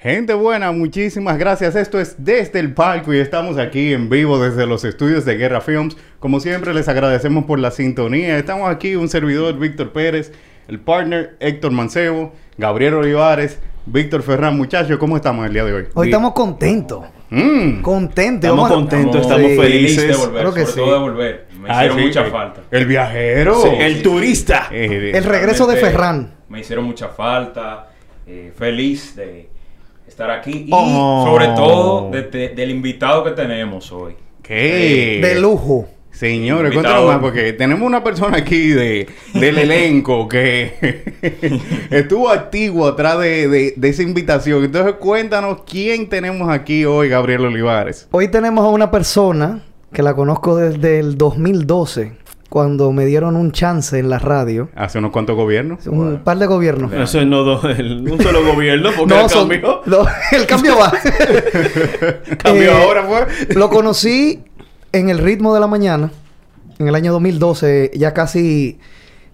Gente buena, muchísimas gracias. Esto es desde el palco y estamos aquí en vivo desde los estudios de Guerra Films. Como siempre, les agradecemos por la sintonía. Estamos aquí un servidor, Víctor Pérez, el partner Héctor Mancebo, Gabriel Olivares, Víctor Ferran. Muchachos, ¿cómo estamos el día de hoy? Hoy estamos contentos. Mm. Contentos. Estamos a- contentos, Sí. estamos felices. de volver, Creo que sobre sí. todo de volver. Me Ay, hicieron sí, mucha eh, falta. El viajero. Sí. El turista. Eh, El regreso de Ferran. Me hicieron mucha falta. eh, feliz de estar aquí. Y Oh. sobre todo de- de- del invitado que tenemos hoy. ¿Qué? De lujo. Señores, cuéntanos más, porque tenemos una persona aquí de, del elenco que estuvo activo atrás de, de- de esa invitación. Entonces, cuéntanos quién tenemos aquí hoy, Gabriel Olivares. Hoy tenemos a una persona que la conozco desde el 2012, cuando me dieron un chance en la radio. Hace unos cuantos gobiernos. Un par de gobiernos. Eso es no do- el- un solo gobierno, porque No, el son- cambio, no, el cambio va. Cambió Eh, ahora, fue. Lo conocí en el ritmo de la mañana, en el año 2012, ya casi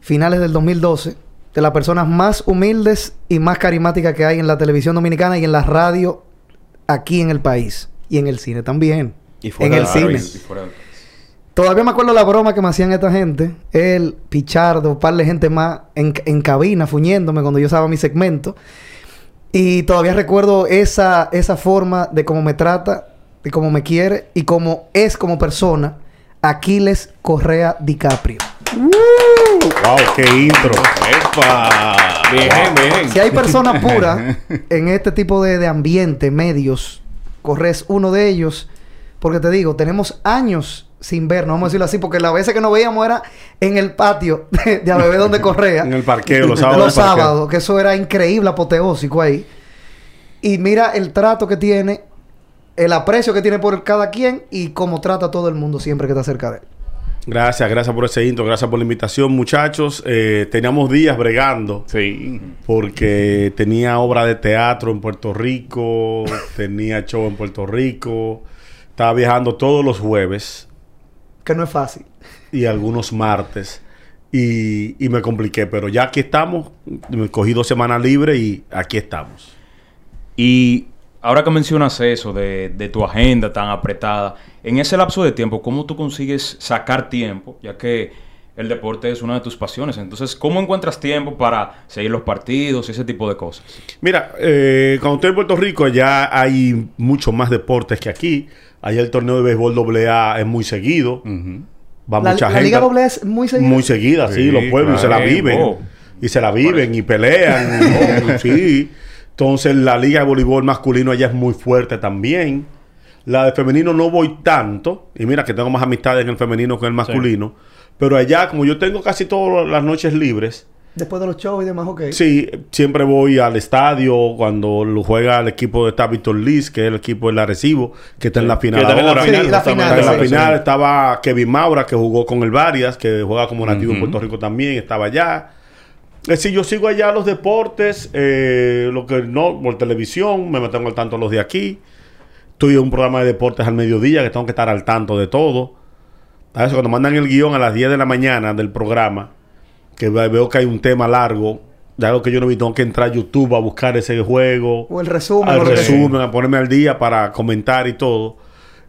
finales del 2012, de las personas más humildes y más carismáticas que hay en la televisión dominicana y en la radio aquí en el país. Y en el cine también. Y en fuera el del cine. país. Y fuera del país. Todavía me acuerdo la broma que me hacían esta gente. Él, Pichardo, un par de gente más en, en cabina, fuñéndome cuando yo usaba mi segmento. Y todavía recuerdo esa, esa forma de cómo me trata, de cómo me quiere y cómo es como persona Aquiles Correa DiCaprio. ¡Wow! ¡Qué intro! ¡Epa! Bien, bien. Si hay personas puras en este tipo de, de ambiente, medios, Correa es uno de ellos. Porque te digo, tenemos años sin ver, no vamos a decirlo así, porque las veces que nos veíamos era en el patio de, de a bebé donde Correa. En el parqueo, los sábados. los sábados, que eso era increíble, apoteósico ahí. Y mira el trato que tiene, el aprecio que tiene por cada quien y cómo trata a todo el mundo siempre que está cerca de él. Gracias, gracias por ese intro, gracias por la invitación, muchachos. Eh, teníamos días bregando Sí. porque tenía obra de teatro en Puerto Rico, tenía show en Puerto Rico, estaba viajando todos los jueves Que no es fácil. y algunos martes y, y me compliqué, pero ya aquí estamos, me cogí dos semanas libres y aquí estamos. Y ahora que mencionas eso de, de tu agenda tan apretada, en ese lapso de tiempo, ¿cómo tú consigues sacar tiempo? Ya que el deporte es una de tus pasiones. Entonces, ¿cómo encuentras tiempo para seguir los partidos y ese tipo de cosas? Mira, eh, cuando estoy en Puerto Rico, allá hay mucho más deportes que aquí. Allá el torneo de béisbol AA es muy seguido. Va La, mucha la gente. Liga Doble es muy seguida. Muy seguida, sí, Sí, los pueblos se la viven. Oh. Y se la viven y pelean. y- sí. Entonces la liga de voleibol masculino allá es muy fuerte también. La de femenino no voy tanto. Y mira que tengo más amistades en el femenino que en el masculino. Pero allá, como yo tengo casi todas las noches libres, Después de los shows y demás, ok. sí, siempre voy al estadio cuando lo juega el equipo de está Víctor Liz, que es el equipo del Arecibo, que está en la final Que está en la final, Sí, la justamente. final, Está en la sí, final sí. estaba Kevin Maura, que jugó con el Varias, que juega como nativo en Ujú. Puerto Rico también, estaba allá. Es decir, yo sigo allá los deportes, eh, lo que no, por televisión, me mantengo al tanto de los de aquí. Estoy en un programa de deportes al mediodía, que tengo que estar al tanto de todo. A veces cuando mandan el guion a las 10 de la mañana del programa, que ve- veo que hay un tema largo, de algo que yo no vi, tengo que entrar a YouTube a buscar ese juego O el resumen. al resumen, a ponerme al día para comentar y todo.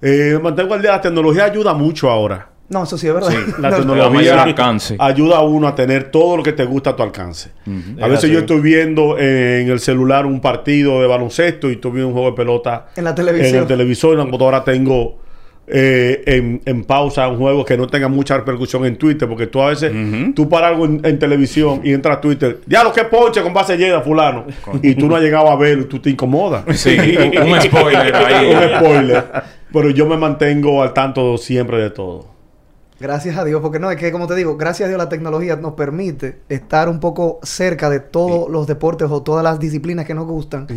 Eh, me mantengo al día. La tecnología ayuda mucho ahora. No, eso sí es verdad. La No, tecnología alcance. ayuda a uno a tener todo lo que te gusta a tu alcance. A veces yo estoy viendo en el celular un partido de baloncesto y estoy viendo un juego de pelota En la televisión. En el televisor, en la computadora tengo eh, en, en pausa un juego que no tenga mucha repercusión en Twitter, porque tú a veces, tú para algo en, en televisión y entras a Twitter, ya lo que ponche con base llena, fulano, y tú no has llegado a verlo y tú te incomodas. Sí, un un spoiler ahí. un spoiler. Pero yo me mantengo al tanto siempre de todo. Gracias a Dios, porque no, es que como te digo, gracias a Dios la tecnología nos permite estar un poco cerca de todos los deportes o todas las disciplinas que nos gustan.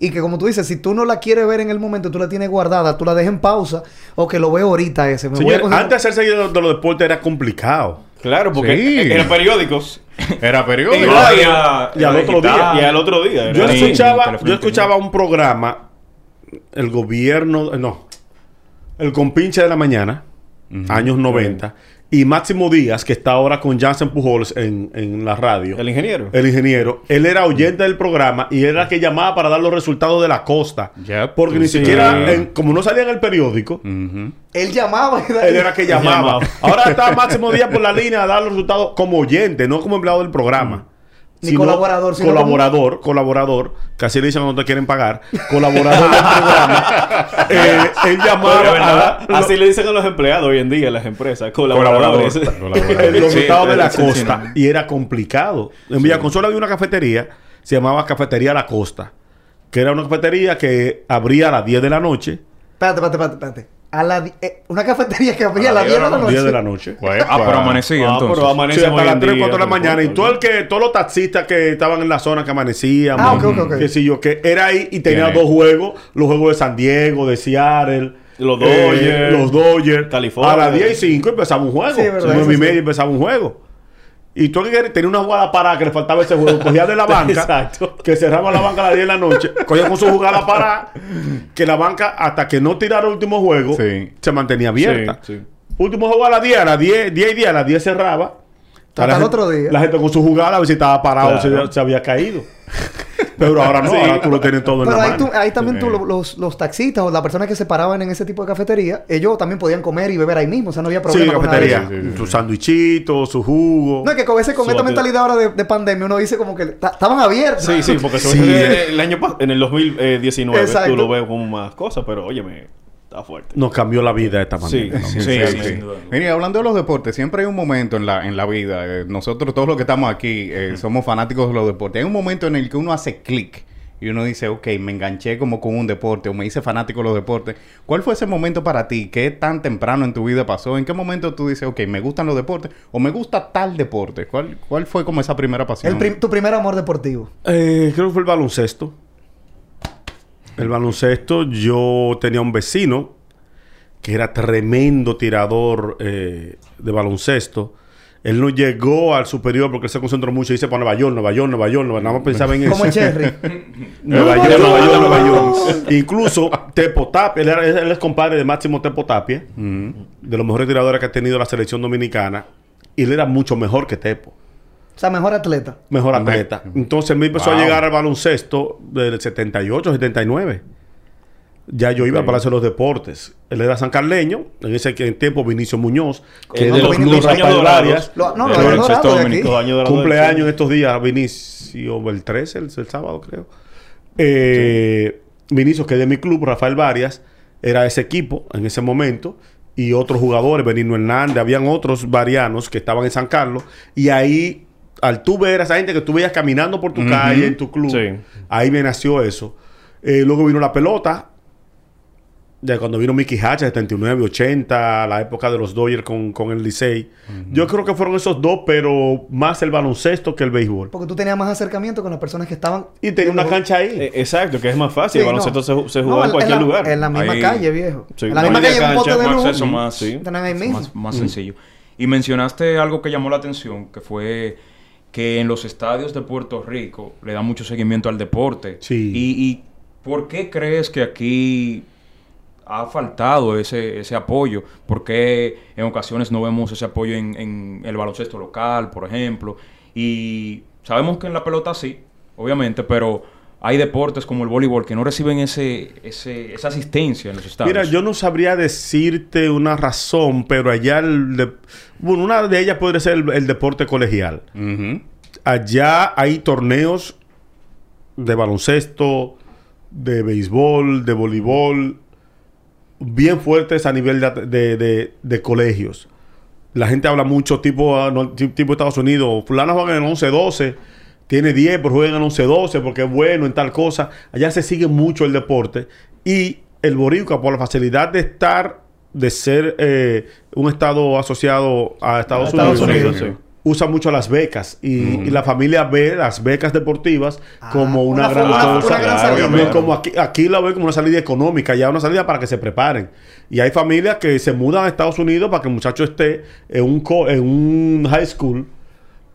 Y que como tú dices, si tú no la quieres ver en el momento, tú la tienes guardada, tú la dejas en pausa o que lo veo ahorita ese. Me voy a antes de hacer seguidor de los deportes era complicado. Claro, porque Sí. los periódicos. Era Y, periódico. y al otro día. Y al otro día. Escuchaba, yo escuchaba un programa, el gobierno, eh, no, el compinche de la mañana, años 90, y Máximo Díaz, que está ahora con Jansen Pujols en, en la radio. El ingeniero. El ingeniero, él era oyente del programa y era el que llamaba para dar los resultados de la costa. Ya, Porque ni sí. siquiera, en- como no salía en el periódico. Él llamaba. y- él era el que llamaba. llamaba. Ahora está Máximo Díaz por la línea a dar los resultados como oyente, no como empleado del programa. Ni colaborador, sino colaborador, colaborador, que así le dicen cuando te quieren pagar, colaborador del programa. Eh, él Pero, llamaba ¿verdad? a Así le dicen a los empleados hoy en día en las empresas. Colaboradores. eh, los Sí, de la sí, sí, costa y era complicado. En Villaconsuelo había una cafetería, se llamaba Cafetería La Costa, que era una cafetería que abría a las 10 de la noche. Espérate, espérate, espérate. espérate. A la eh, una cafetería que abría a las 10 de la noche. 10 de la noche. Ah, pero amanecía Ah, entonces. pero amanece Sí, hasta las en 3, día, 4 de la mañana. Y todo el que, todos los taxistas que estaban en la zona que amanecían, Ah, ok, ok, ok. que si yo, que era ahí y tenía Tiene. dos juegos, los juegos de San Diego, de Seattle, Los eh, Dodgers, los Dodgers. California. A las 10 y 5 empezaba un juego. Sí, verdad, 9 eso y sí. media empezaba un juego. Y tú que tenía una jugada parada que le faltaba ese juego, cogía de la banca, Exacto. que cerraba la banca a las 10 de la noche, cogía con su jugada parada, que la banca, hasta que no tirara el último juego, Sí. se mantenía abierta. Sí, sí. Último juego a las 10, a las 10, 10 y 10, a las 10 cerraba. Hasta La el gente- otro día. La gente con su jugada a ver si estaba parado o Claro. se, se había caído. Pero ahora no, Sí. ahora tú lo tienes todo en Pero la ahí, mano. tú- ahí también tú, lo- los, los taxistas o las personas que se paraban en ese tipo de cafetería, ellos también podían comer y beber ahí mismo. O sea, no había Sí, problema con nada de cafetería. eso. Sí, sí, sí. Su sandwichito, su jugo. No, es que con, ese, con esta mentalidad ahora de, de pandemia uno dice como que ta- estaban abiertos. Sí, sí, porque Sí. sobre- el año en el 2019 Exacto. tú lo ves como más cosas, pero óyeme, está fuerte. Nos cambió la vida de esta Sí, manera. sí, Sí, sí, sí, sí. sin duda. Mire, hablando de los deportes, siempre hay un momento en la, en la vida, eh, nosotros todos los que estamos aquí eh, somos fanáticos de los deportes, hay un momento en el que uno hace clic y uno dice, ok, me enganché como con un deporte o me hice fanático de los deportes. ¿Cuál fue ese momento para ti? ¿Qué tan temprano en tu vida pasó? ¿En qué momento tú dices, ok, me gustan los deportes o me gusta tal deporte? ¿Cuál, cuál fue como esa primera pasión? El prim- tu primer amor deportivo. Eh, creo que fue el baloncesto. El baloncesto, yo tenía un vecino que era tremendo tirador eh, de baloncesto. Él no llegó al superior porque él se concentró mucho y dice para Nueva York, Nueva York, Nueva York, Nueva- nada más pensaba en eso. Como Cherry. Nueva York, Nueva York, York. Nueva York. Incluso Tepo Tapia, él, era- él es compadre de Máximo Tepo Tapia, de los mejores tiradores que ha tenido la selección dominicana. Y él era mucho mejor que Tepo. O sea, mejor atleta. Mejor atleta. Entonces me empezó Wow. a llegar al baloncesto del 78, 79. Ya yo iba al Palacio de los Deportes. Él era sancarleño. En ese tiempo Vinicio Muñoz. Que es no, de los, Vinicio los Muñoz. Rafael Dorados. Lo- no. Los años Cumpleaños en estos días. Vinicio, el 13, el, el sábado creo. Eh, Vinicio, que es de mi club, Rafael Varias, era ese equipo en ese momento. Y otros jugadores, Benigno Hernández, habían otros varianos que estaban en San Carlos. Y ahí, al tú ver a esa gente que tú veías caminando por tu calle, en tu club, Sí. ahí me nació eso. Eh, luego vino la pelota. De cuando vino Mickey Hatch, 79, 80, la época de los Dodgers con, con el Licey. Yo creo que fueron esos dos, pero más el baloncesto que el béisbol. Porque tú tenías más acercamiento con las personas que estaban... Y tenía una cancha ahí. Eh, exacto, que es más fácil. Sí, el baloncesto no. se, se No, juega en en cualquier la- lugar. En la misma Ahí- calle, viejo. Sí, en la misma calle un cancha, pote de un luz. acceso más, Sí. Tenían ahí mismo. más, más sencillo. Y mencionaste algo que llamó la atención, que fue que en los estadios de Puerto Rico le dan mucho seguimiento al deporte. Sí. Y, y ¿por qué crees que aquí ha faltado ese, ese apoyo? ¿Por qué en ocasiones no vemos ese apoyo en, en el baloncesto local, por ejemplo? Y sabemos que en la pelota sí, obviamente, pero hay deportes como el voleibol que no reciben ese, ese, esa asistencia en los estadios. Mira, yo no sabría decirte una razón, pero allá el de- bueno, una de ellas podría ser el, el deporte colegial. Allá hay torneos de baloncesto, de béisbol, de voleibol, bien fuertes a nivel de, de- de- de colegios. La gente habla mucho tipo, ah, no, tipo Estados Unidos. Fulano juega en el 11-12, tiene 10, pero juega en el 11-12 porque es bueno en tal cosa. Allá se sigue mucho el deporte. Y el Boricua, por la facilidad de estar, de ser eh, un estado asociado a Estados, A Estados Unidos, Unidos, sí. usa mucho las becas. Y, y la familia ve las becas deportivas como una, una gran forma- cosa. una gran Claro, salida. como aquí, aquí la ven como una salida económica, ya una salida para que se preparen. Y hay familias que se mudan a Estados Unidos para que el muchacho esté en un, co- en un high school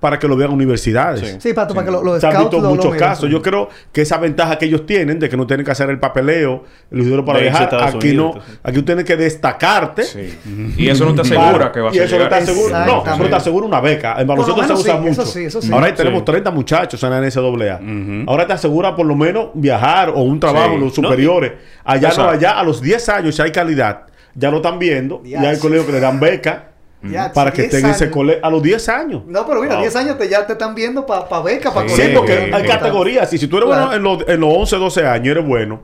para que lo vean universidades. Sí. Sí, Pato, para que lo- los Se han visto lo- lo muchos casos. Yo creo que esa ventaja que ellos tienen de que no tienen que hacer el papeleo, el dinero para De viajar, Estados aquí Unidos, no, aquí tú tienes que destacarte. Sí. Y eso no te asegura que vas y a eso no te asegura, no, eso no te asegura una beca. En baloncesto lo se usa sí, eso mucho. sí, eso sí. Ahora Sí. tenemos 30 muchachos en la NCAA. Ujú. Ahora te asegura por lo menos viajar o un trabajo Sí. en los superiores. Allá no, allá a los 10 años si hay calidad, ya lo están viendo. Ya, Ya hay colegios que le dan beca Ya, para que 10 estén en ese años. colegio a los 10 años. No, pero mira, Wow. 10 años te, ya te están viendo para pa beca, para Sí, Sí, Sí, porque hay sí. categorías. Y si tú eres Claro. bueno en los, en los 11, 12 años, eres bueno,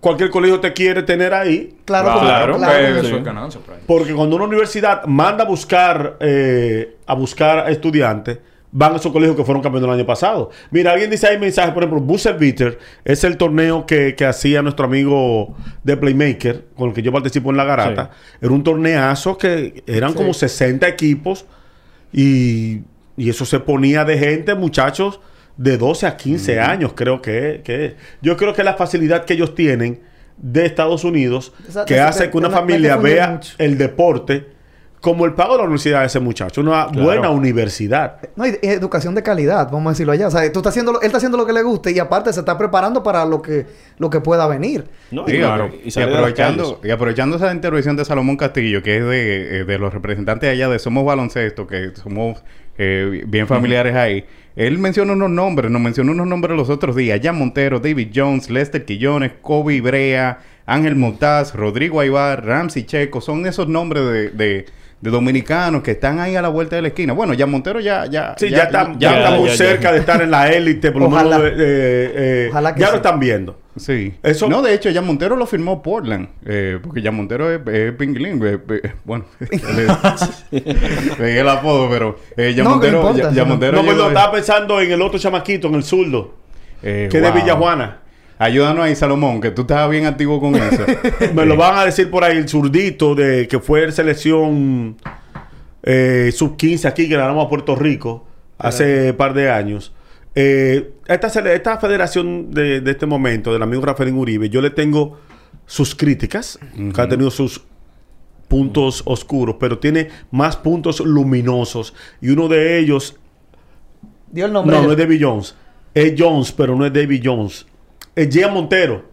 cualquier colegio te quiere tener ahí. Claro, Claro, claro, que claro. eso es ganancia por ahí. Porque cuando una universidad manda a buscar eh, a buscar estudiantes, van a esos colegios que fueron campeones el año pasado. Mira, alguien dice ahí mensajes, por ejemplo, Buzzer Beater es el torneo que, que hacía nuestro amigo de Playmaker, con el que yo participo en la garata. Era un torneazo que eran como 60 equipos y, y eso se ponía de gente, muchachos, de 12 a 15 años, creo que, que Yo creo que la facilidad que ellos tienen de Estados Unidos, Esa- que hace que una familia vea mucho. el deporte como el pago de la universidad de ese muchacho. Una buena universidad. No, y, y educación de calidad, vamos a decirlo allá. O sea, tú estás haciendo, lo- él está haciendo lo que le guste y aparte se está preparando para lo que, lo que pueda venir. No, y, claro. y aprovechando, y aprovechando esa intervención de Salomón Castillo, que es de, eh, de los representantes allá de Somos Baloncesto, que somos eh, bien familiares ahí, él menciona unos nombres, nos mencionó unos nombres los otros días. Jan Montero, David Jones, Lester Quillones, Kobe Brea, Ángel Montaz, Rodrigo Aybar, Ramsey Checo. Son esos nombres de, de- de dominicanos que están ahí a la vuelta de la esquina. Bueno, Jan Montero ya... ya Sí, ya, está, ya ya, está muy ya, ya. cerca de estar en la élite, por lo Ojalá. menos. eh, eh, Ojalá que ya sí. lo están viendo. Sí. Eso- No, de hecho, ya Montero lo firmó Portland. eh, porque ya Montero es, es pingling. eh, eh, bueno, le le di el apodo, pero eh, ya No, Montero. importa, ya, ya. Montero No, de- estaba pensando en el otro chamaquito, en el zurdo, eh, que es de wow. Villajuana. Ayúdanos ahí, Salomón, que tú estabas bien activo con eso. Me lo van a decir por ahí, el zurdito de que fue en selección eh, sub-15 aquí, que ganamos a Puerto Rico hace par de años. Eh, esta, esta federación de, de este momento, del amigo Rafael Uribe, yo le tengo sus críticas, que ha tenido sus puntos oscuros, pero tiene más puntos luminosos. Y uno de ellos, Dio el nombre. no, no es David Jones, es Jones, pero no es David Jones. Es Jean Montero.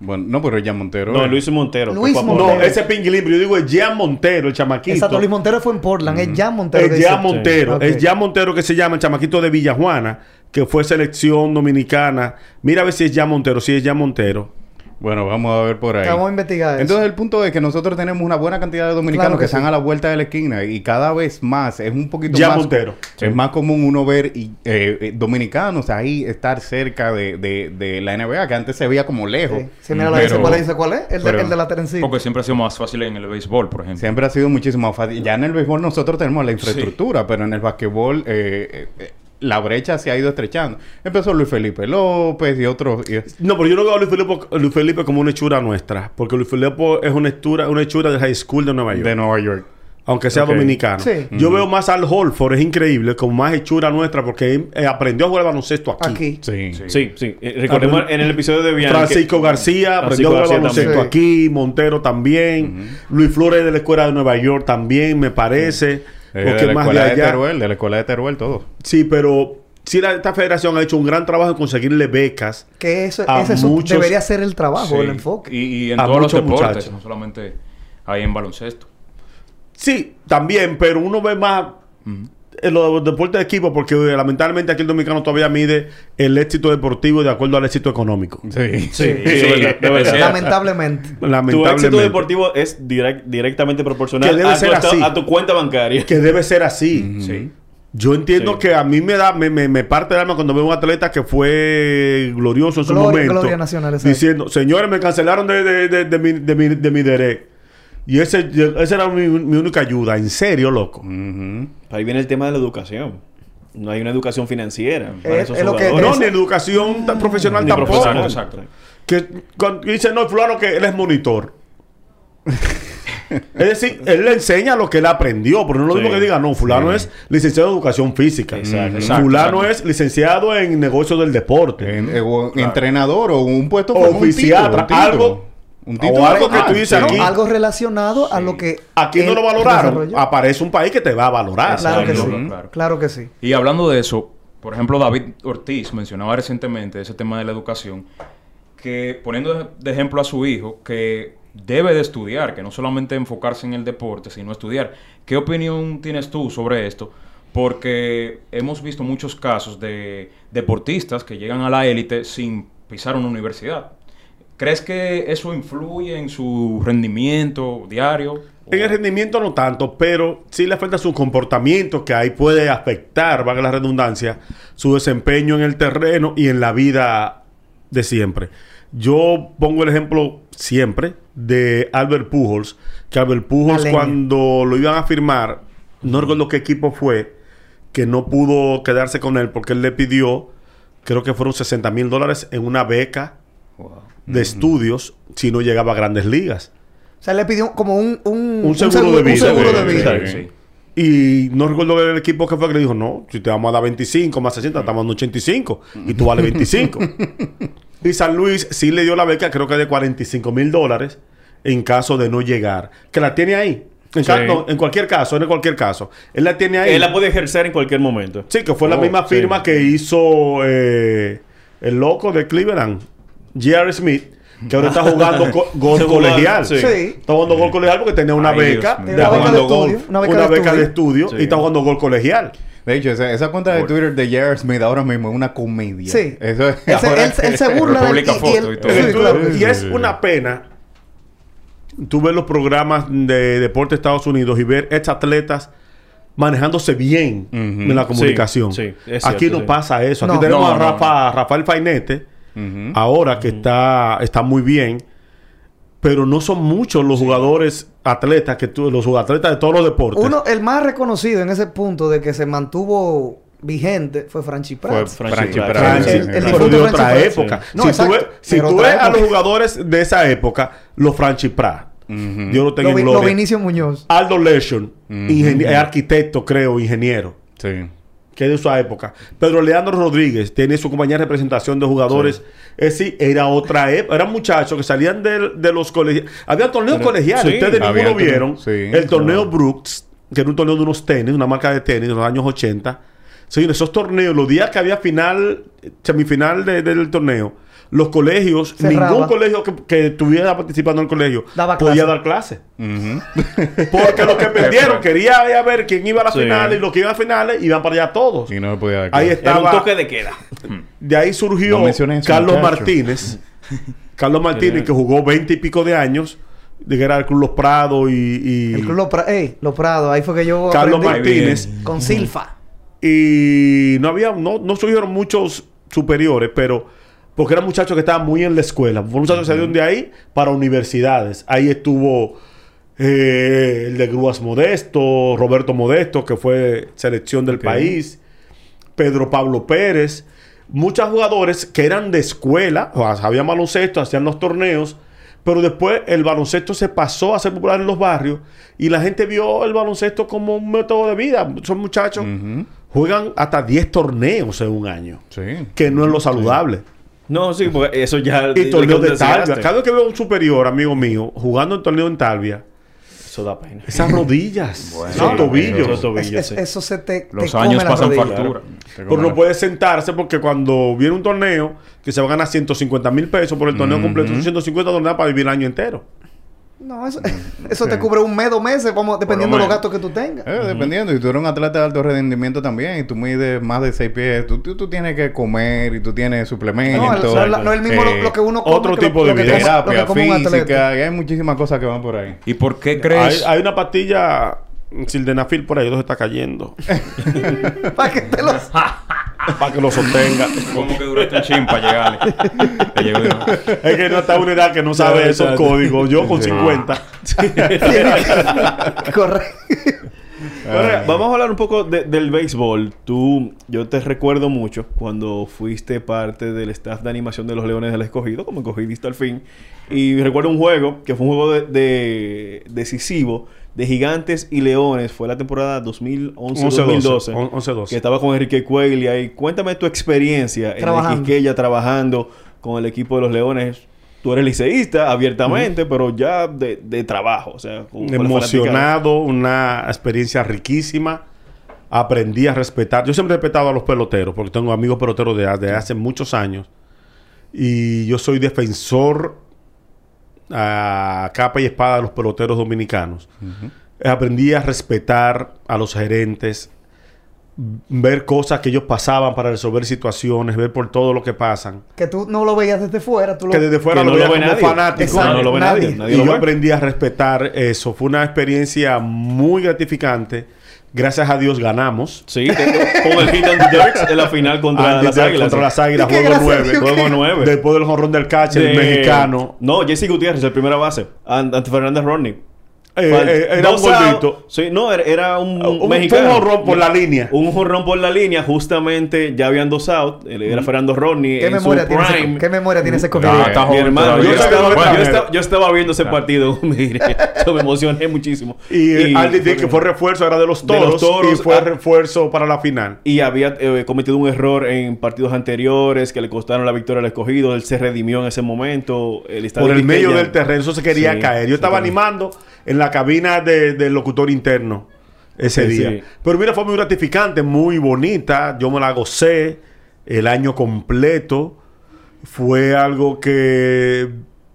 bueno, no, pero ya Montero. No, eh, Luis Montero. Luis Montero. No, ese Pingilín, pero yo digo es Jean Montero, el chamaquito. Exacto, Luis Montero fue en Portland. Es Jan Montero. Es Jean Montero. Es Jean Montero que se llama el chamaquito de Villajuana, que fue selección dominicana. Mira a ver si es Jean Montero. Si es Jean Montero. Bueno, vamos a ver por ahí. Vamos a investigar eso. Entonces el punto es que nosotros tenemos una buena cantidad de dominicanos Claro que, que están a la vuelta de la esquina y cada vez más es un poquito Ya más Montero. es más común uno ver y, eh, eh, dominicanos ahí estar cerca de, de- de la NBA que antes se veía como lejos. Sí, Sí, mira, la Pero- dice cuál es, dice cuál es. El, de, pero- el de la Terencita. Porque siempre ha sido más fácil en el béisbol, por ejemplo. Siempre ha sido muchísimo más fácil. Ya en el béisbol nosotros tenemos la infraestructura, pero en el basquetbol eh, eh, la brecha se ha ido estrechando. Empezó Luis Felipe López y otros. y- No, pero yo no veo a Luis Felipe, Luis Felipe como una hechura nuestra. Porque Luis Felipe es una hechura, una hechura del high school de Nueva York. de Nueva York. aunque sea dominicano. Sí. Yo veo más al Holford, es increíble, como más hechura nuestra, porque él, eh, aprendió a jugar baloncesto aquí. Aquí. Sí. Sí, sí. Eh, recordemos en el episodio de Bianchi. Francisco García aprendió a jugar baloncesto aquí, Montero también, Luis Flores de la Escuela de Nueva York también, me parece. Porque de la más escuela de de, allá. Teruel, de la escuela de Teruel, todo. Sí, pero sí, la- esta federación ha hecho un gran trabajo en conseguirle becas. Que eso, A ese muchos- debería ser el trabajo, Sí. el enfoque. Y, y en A todos los deportes, muchachos. no solamente ahí en baloncesto. Sí, también, pero uno ve más en los deportes de equipo porque eh, lamentablemente aquí el dominicano todavía mide el éxito deportivo de acuerdo al éxito económico. Sí. Sí, eso es verdad, debe ser. Lamentablemente. Tu Lamentablemente. éxito deportivo es direct- directamente proporcional Que debe a, ser tu, esta- así. a tu cuenta bancaria. Que debe ser así. Sí. Yo entiendo Sí. que a mí me da, me, me, me parte el alma cuando veo un atleta que fue glorioso en su Gloria- momento. gloria nacional, exacto. diciendo, señores, me cancelaron de, de, de, de mi, de, mi, de mi direct. Y ese, esa era mi, mi única ayuda. En serio, loco. Ahí viene el tema de la educación. No hay una educación financiera para Es- esos es lo que-. No, ni educación tan profesional Ni tampoco. profesional, exacto. Que cuando dice, no, fulano que él es monitor. es decir, él le enseña lo que él aprendió, pero no es lo Sí. mismo que diga, no, fulano Sí. es licenciado en educación física. Exacto, exacto, fulano exacto. es licenciado en negocios del deporte. En- eh, o entrenador o un puesto O formal, un fisiatra, título, un título. algo- Un o título algo que tú dices sí. aquí. Algo relacionado a lo que. Aquí no lo valoraron. desarrolló. Aparece un país que te va a valorar. Claro que sí. Claro, que sí. Y hablando de eso, por ejemplo, David Ortiz mencionaba recientemente ese tema de la educación, que poniendo de ejemplo a su hijo, que debe de estudiar, que no solamente enfocarse en el deporte, sino estudiar. ¿Qué opinión tienes tú sobre esto? Porque hemos visto muchos casos de deportistas que llegan a la élite sin pisar una universidad. ¿Crees que eso influye en su rendimiento diario? En el rendimiento no tanto, pero sí le afecta su comportamiento, que ahí puede afectar, valga la redundancia, su desempeño en el terreno y en la vida de siempre. Yo pongo el ejemplo siempre de Albert Pujols, que Albert Pujols cuando lo iban a firmar, no recuerdo qué equipo fue, que no pudo quedarse con él porque él le pidió, creo que fueron 60 mil dólares en una beca de estudios si no llegaba a grandes ligas. O sea, le pidió como un... Un, Un seguro de vida. Un seguro de vida. Sí. Y no recuerdo el equipo que fue que le dijo, no, si te vamos a dar 25 más 60, estamos dando 85 y tú vales 25. y San Luis sí le dio la beca, creo que de 45 mil dólares en caso de no llegar. Que la tiene ahí. En, ca- Sí. no, en cualquier caso, en cualquier caso. Él la tiene ahí. Él la puede ejercer en cualquier momento. Sí, que fue la Oh, misma sí. firma que hizo eh, el loco de Cleveland, J.R. Smith, que ahora está jugando gol colegial. sí. Sí. Está jugando gol colegial porque tenía una Ay, beca de Una beca de jugando estudio, una Una beca beca, de de estudio. Sí. y está jugando gol colegial. De hecho, esa, esa cuenta de Twitter de J.R. Smith ahora mismo es una comedia. Sí. Eso es Él se, ahora él- él se burla. Publica y- y y es una pena tú ves los programas de deporte de Estados Unidos y ver estos atletas manejándose bien en la comunicación. sí, es Aquí no sí. pasa eso. Aquí No. tenemos No, a Rafa, Rafael Fainete, Ahora que está, está muy bien, pero no son muchos los jugadores atletas que tú, los atletas de todos los deportes. Uno, el más reconocido en ese punto de que se mantuvo vigente fue Franchi Fue Prats. Franchi Franchi Prats. Franchi, El- el pero difunto de otra Prats, época. sí. No, si tú ves, si pero tú otra ves a los época. jugadores de esa época, los Franchi Prat, Ujú. Dios lo tenga Lo, en lo gloria. Vinicio Muñoz. Aldo Leshon, eh, arquitecto, creo, ingeniero, Sí. Que es de esa época. Pedro Leandro Rodríguez tiene su compañía de representación de jugadores. Es decir, era otra época. Eran muchachos que salían de, de los colegios. Había torneos Pero- colegiales. sí, Ustedes ninguno vieron. sí, el torneo claro. Brooks, que era un torneo de unos tenis, una marca de tenis de los años 80. Sí, en esos torneos, los días que había final, semifinal de- del torneo, los colegios, Cerraba. ningún colegio que, que estuviera participando en el colegio Daba podía clase. dar clase. Ujú. Porque los que perdieron quería ver quién iba a las Sí. finales y los que iban a finales iban para allá todos. Y no me podía dar Ahí clase. Era un estaba. toque de queda. De ahí surgió No menciones eso, Carlos muchacho. Martínez. Carlos Martínez, que jugó veinte y pico de años, de que era el Club Los Prados y. y- El Club Los Pra- ey, Los Prados. Ahí fue que yo Carlos Martínez. con Silfa. Y no había, no, no surgieron muchos superiores, pero porque eran muchachos que estaban muy en la escuela. Fueron muchachos que salieron de ahí para universidades. Ahí estuvo eh, el de Grúas Modesto, Roberto Modesto, que fue selección del país, Pedro Pablo Pérez. Muchos jugadores que eran de escuela, o sea, sabían baloncesto, hacían los torneos, pero después el baloncesto se pasó a ser popular en los barrios y la gente vio el baloncesto como un método de vida. Son muchachos, Ujú. juegan hasta 10 torneos en un año, Sí. que no es lo saludable. No, sí, porque eso ya. Y torneos de. Talvia. Cada vez que veo a un superior, amigo mío, jugando en torneo en Talvia, Eso da pena. esas rodillas, Bueno, esos tobillos. esos tobillos, Es- sí. Eso se te, te Los come años pasan factura. Pero no puede sentarse porque cuando viene un torneo que se va a ganar 150 mil pesos por el torneo completo, son 150 dólares para vivir el año entero. No, eso, eso te cubre un mes, dos meses, vamos, dependiendo de los gastos que tú tengas. Eh, Dependiendo, y tú eres un atleta de alto rendimiento también, y tú mides más de 6 pies, tú, tú, tú tienes que comer y tú tienes suplementos. No, el- es la- no es el mismo lo, eh, lo que uno come. otro que lo- tipo de lo que vida. come- lo que terapia física, y hay muchísimas cosas que van por ahí. ¿Y por qué Hay, crees? hay una pastilla sildenafil por ahí, donde está cayendo. Para que te los... para que lo sostenga. ¿Cómo que duraste un chin para llegarle? Es que no está una edad que no sabe esos códigos. Yo con Sí. 50. Correcto. Ahora, vamos a hablar un poco de- del béisbol. Tú, yo te recuerdo mucho cuando fuiste parte del staff de animación de los Leones del Escogido, como escogidista al fin. Y recuerdo un juego, que fue un juego de, de- decisivo, de Gigantes y Leones. Fue la temporada 2011-2012. 11-12. Que estaba con Enrique Cuelli ahí. Cuéntame tu experiencia en Trabajando. el Quisqueya trabajando con el equipo de los Leones. Tú eres liceísta abiertamente, pero ya de, de trabajo. O sea. Emocionado, una experiencia riquísima. Aprendí a respetar. Yo siempre he respetado a los peloteros, porque tengo amigos peloteros de, de hace muchos años. Y yo soy defensor a capa y espada de los peloteros dominicanos. Aprendí a respetar a los gerentes, ver cosas que ellos pasaban para resolver situaciones, ver por todo lo que pasan. Que tú no lo veías desde fuera. Tú lo... Que desde fuera Que lo no lo veía ve como nadie. fanático. Exacto. No lo ve Nadie. y yo aprendí a respetar eso. Fue una experiencia muy gratificante. Gracias a Dios ganamos. Sí, con el hit on the Dirks en la final contra Andy las Dirk Águilas. contra las Águilas, ¿Y qué juego gracias a 9. Dios Juego que- 9. Después del jonrón del catcher, el De- mexicano. No, Jesse Gutiérrez, el primera base. An- Ante Fernández Rodney. Eh, eh, era un gordito. Sí, no, era, era un, Un- mexicano. fue un jonrón por la línea. Un jonrón por la línea. Justamente ya habían dos out. Él Era Fernando Rodney ¿Qué en memoria, su tiene ese. ¿Qué memoria tiene ese Ah, está Mi hermano, yo Yo estaba, estaba- yo estaba- yo estaba viendo ese partido. Mire, yo me emocioné muchísimo. Y, eh, Andy Dick, que fue refuerzo, era de los De los toros. Toros, y fue ah. refuerzo para la final. Y había eh, cometido un error en partidos anteriores que le costaron la victoria al escogido. Él se redimió en ese momento. El Por el medio del terreno, eso se quería Sí, caer. Yo estaba animando en la cabina de- del locutor interno ese Sí, día. sí. Pero mira, fue muy gratificante, muy bonita. Yo me la gocé el año completo. Fue algo que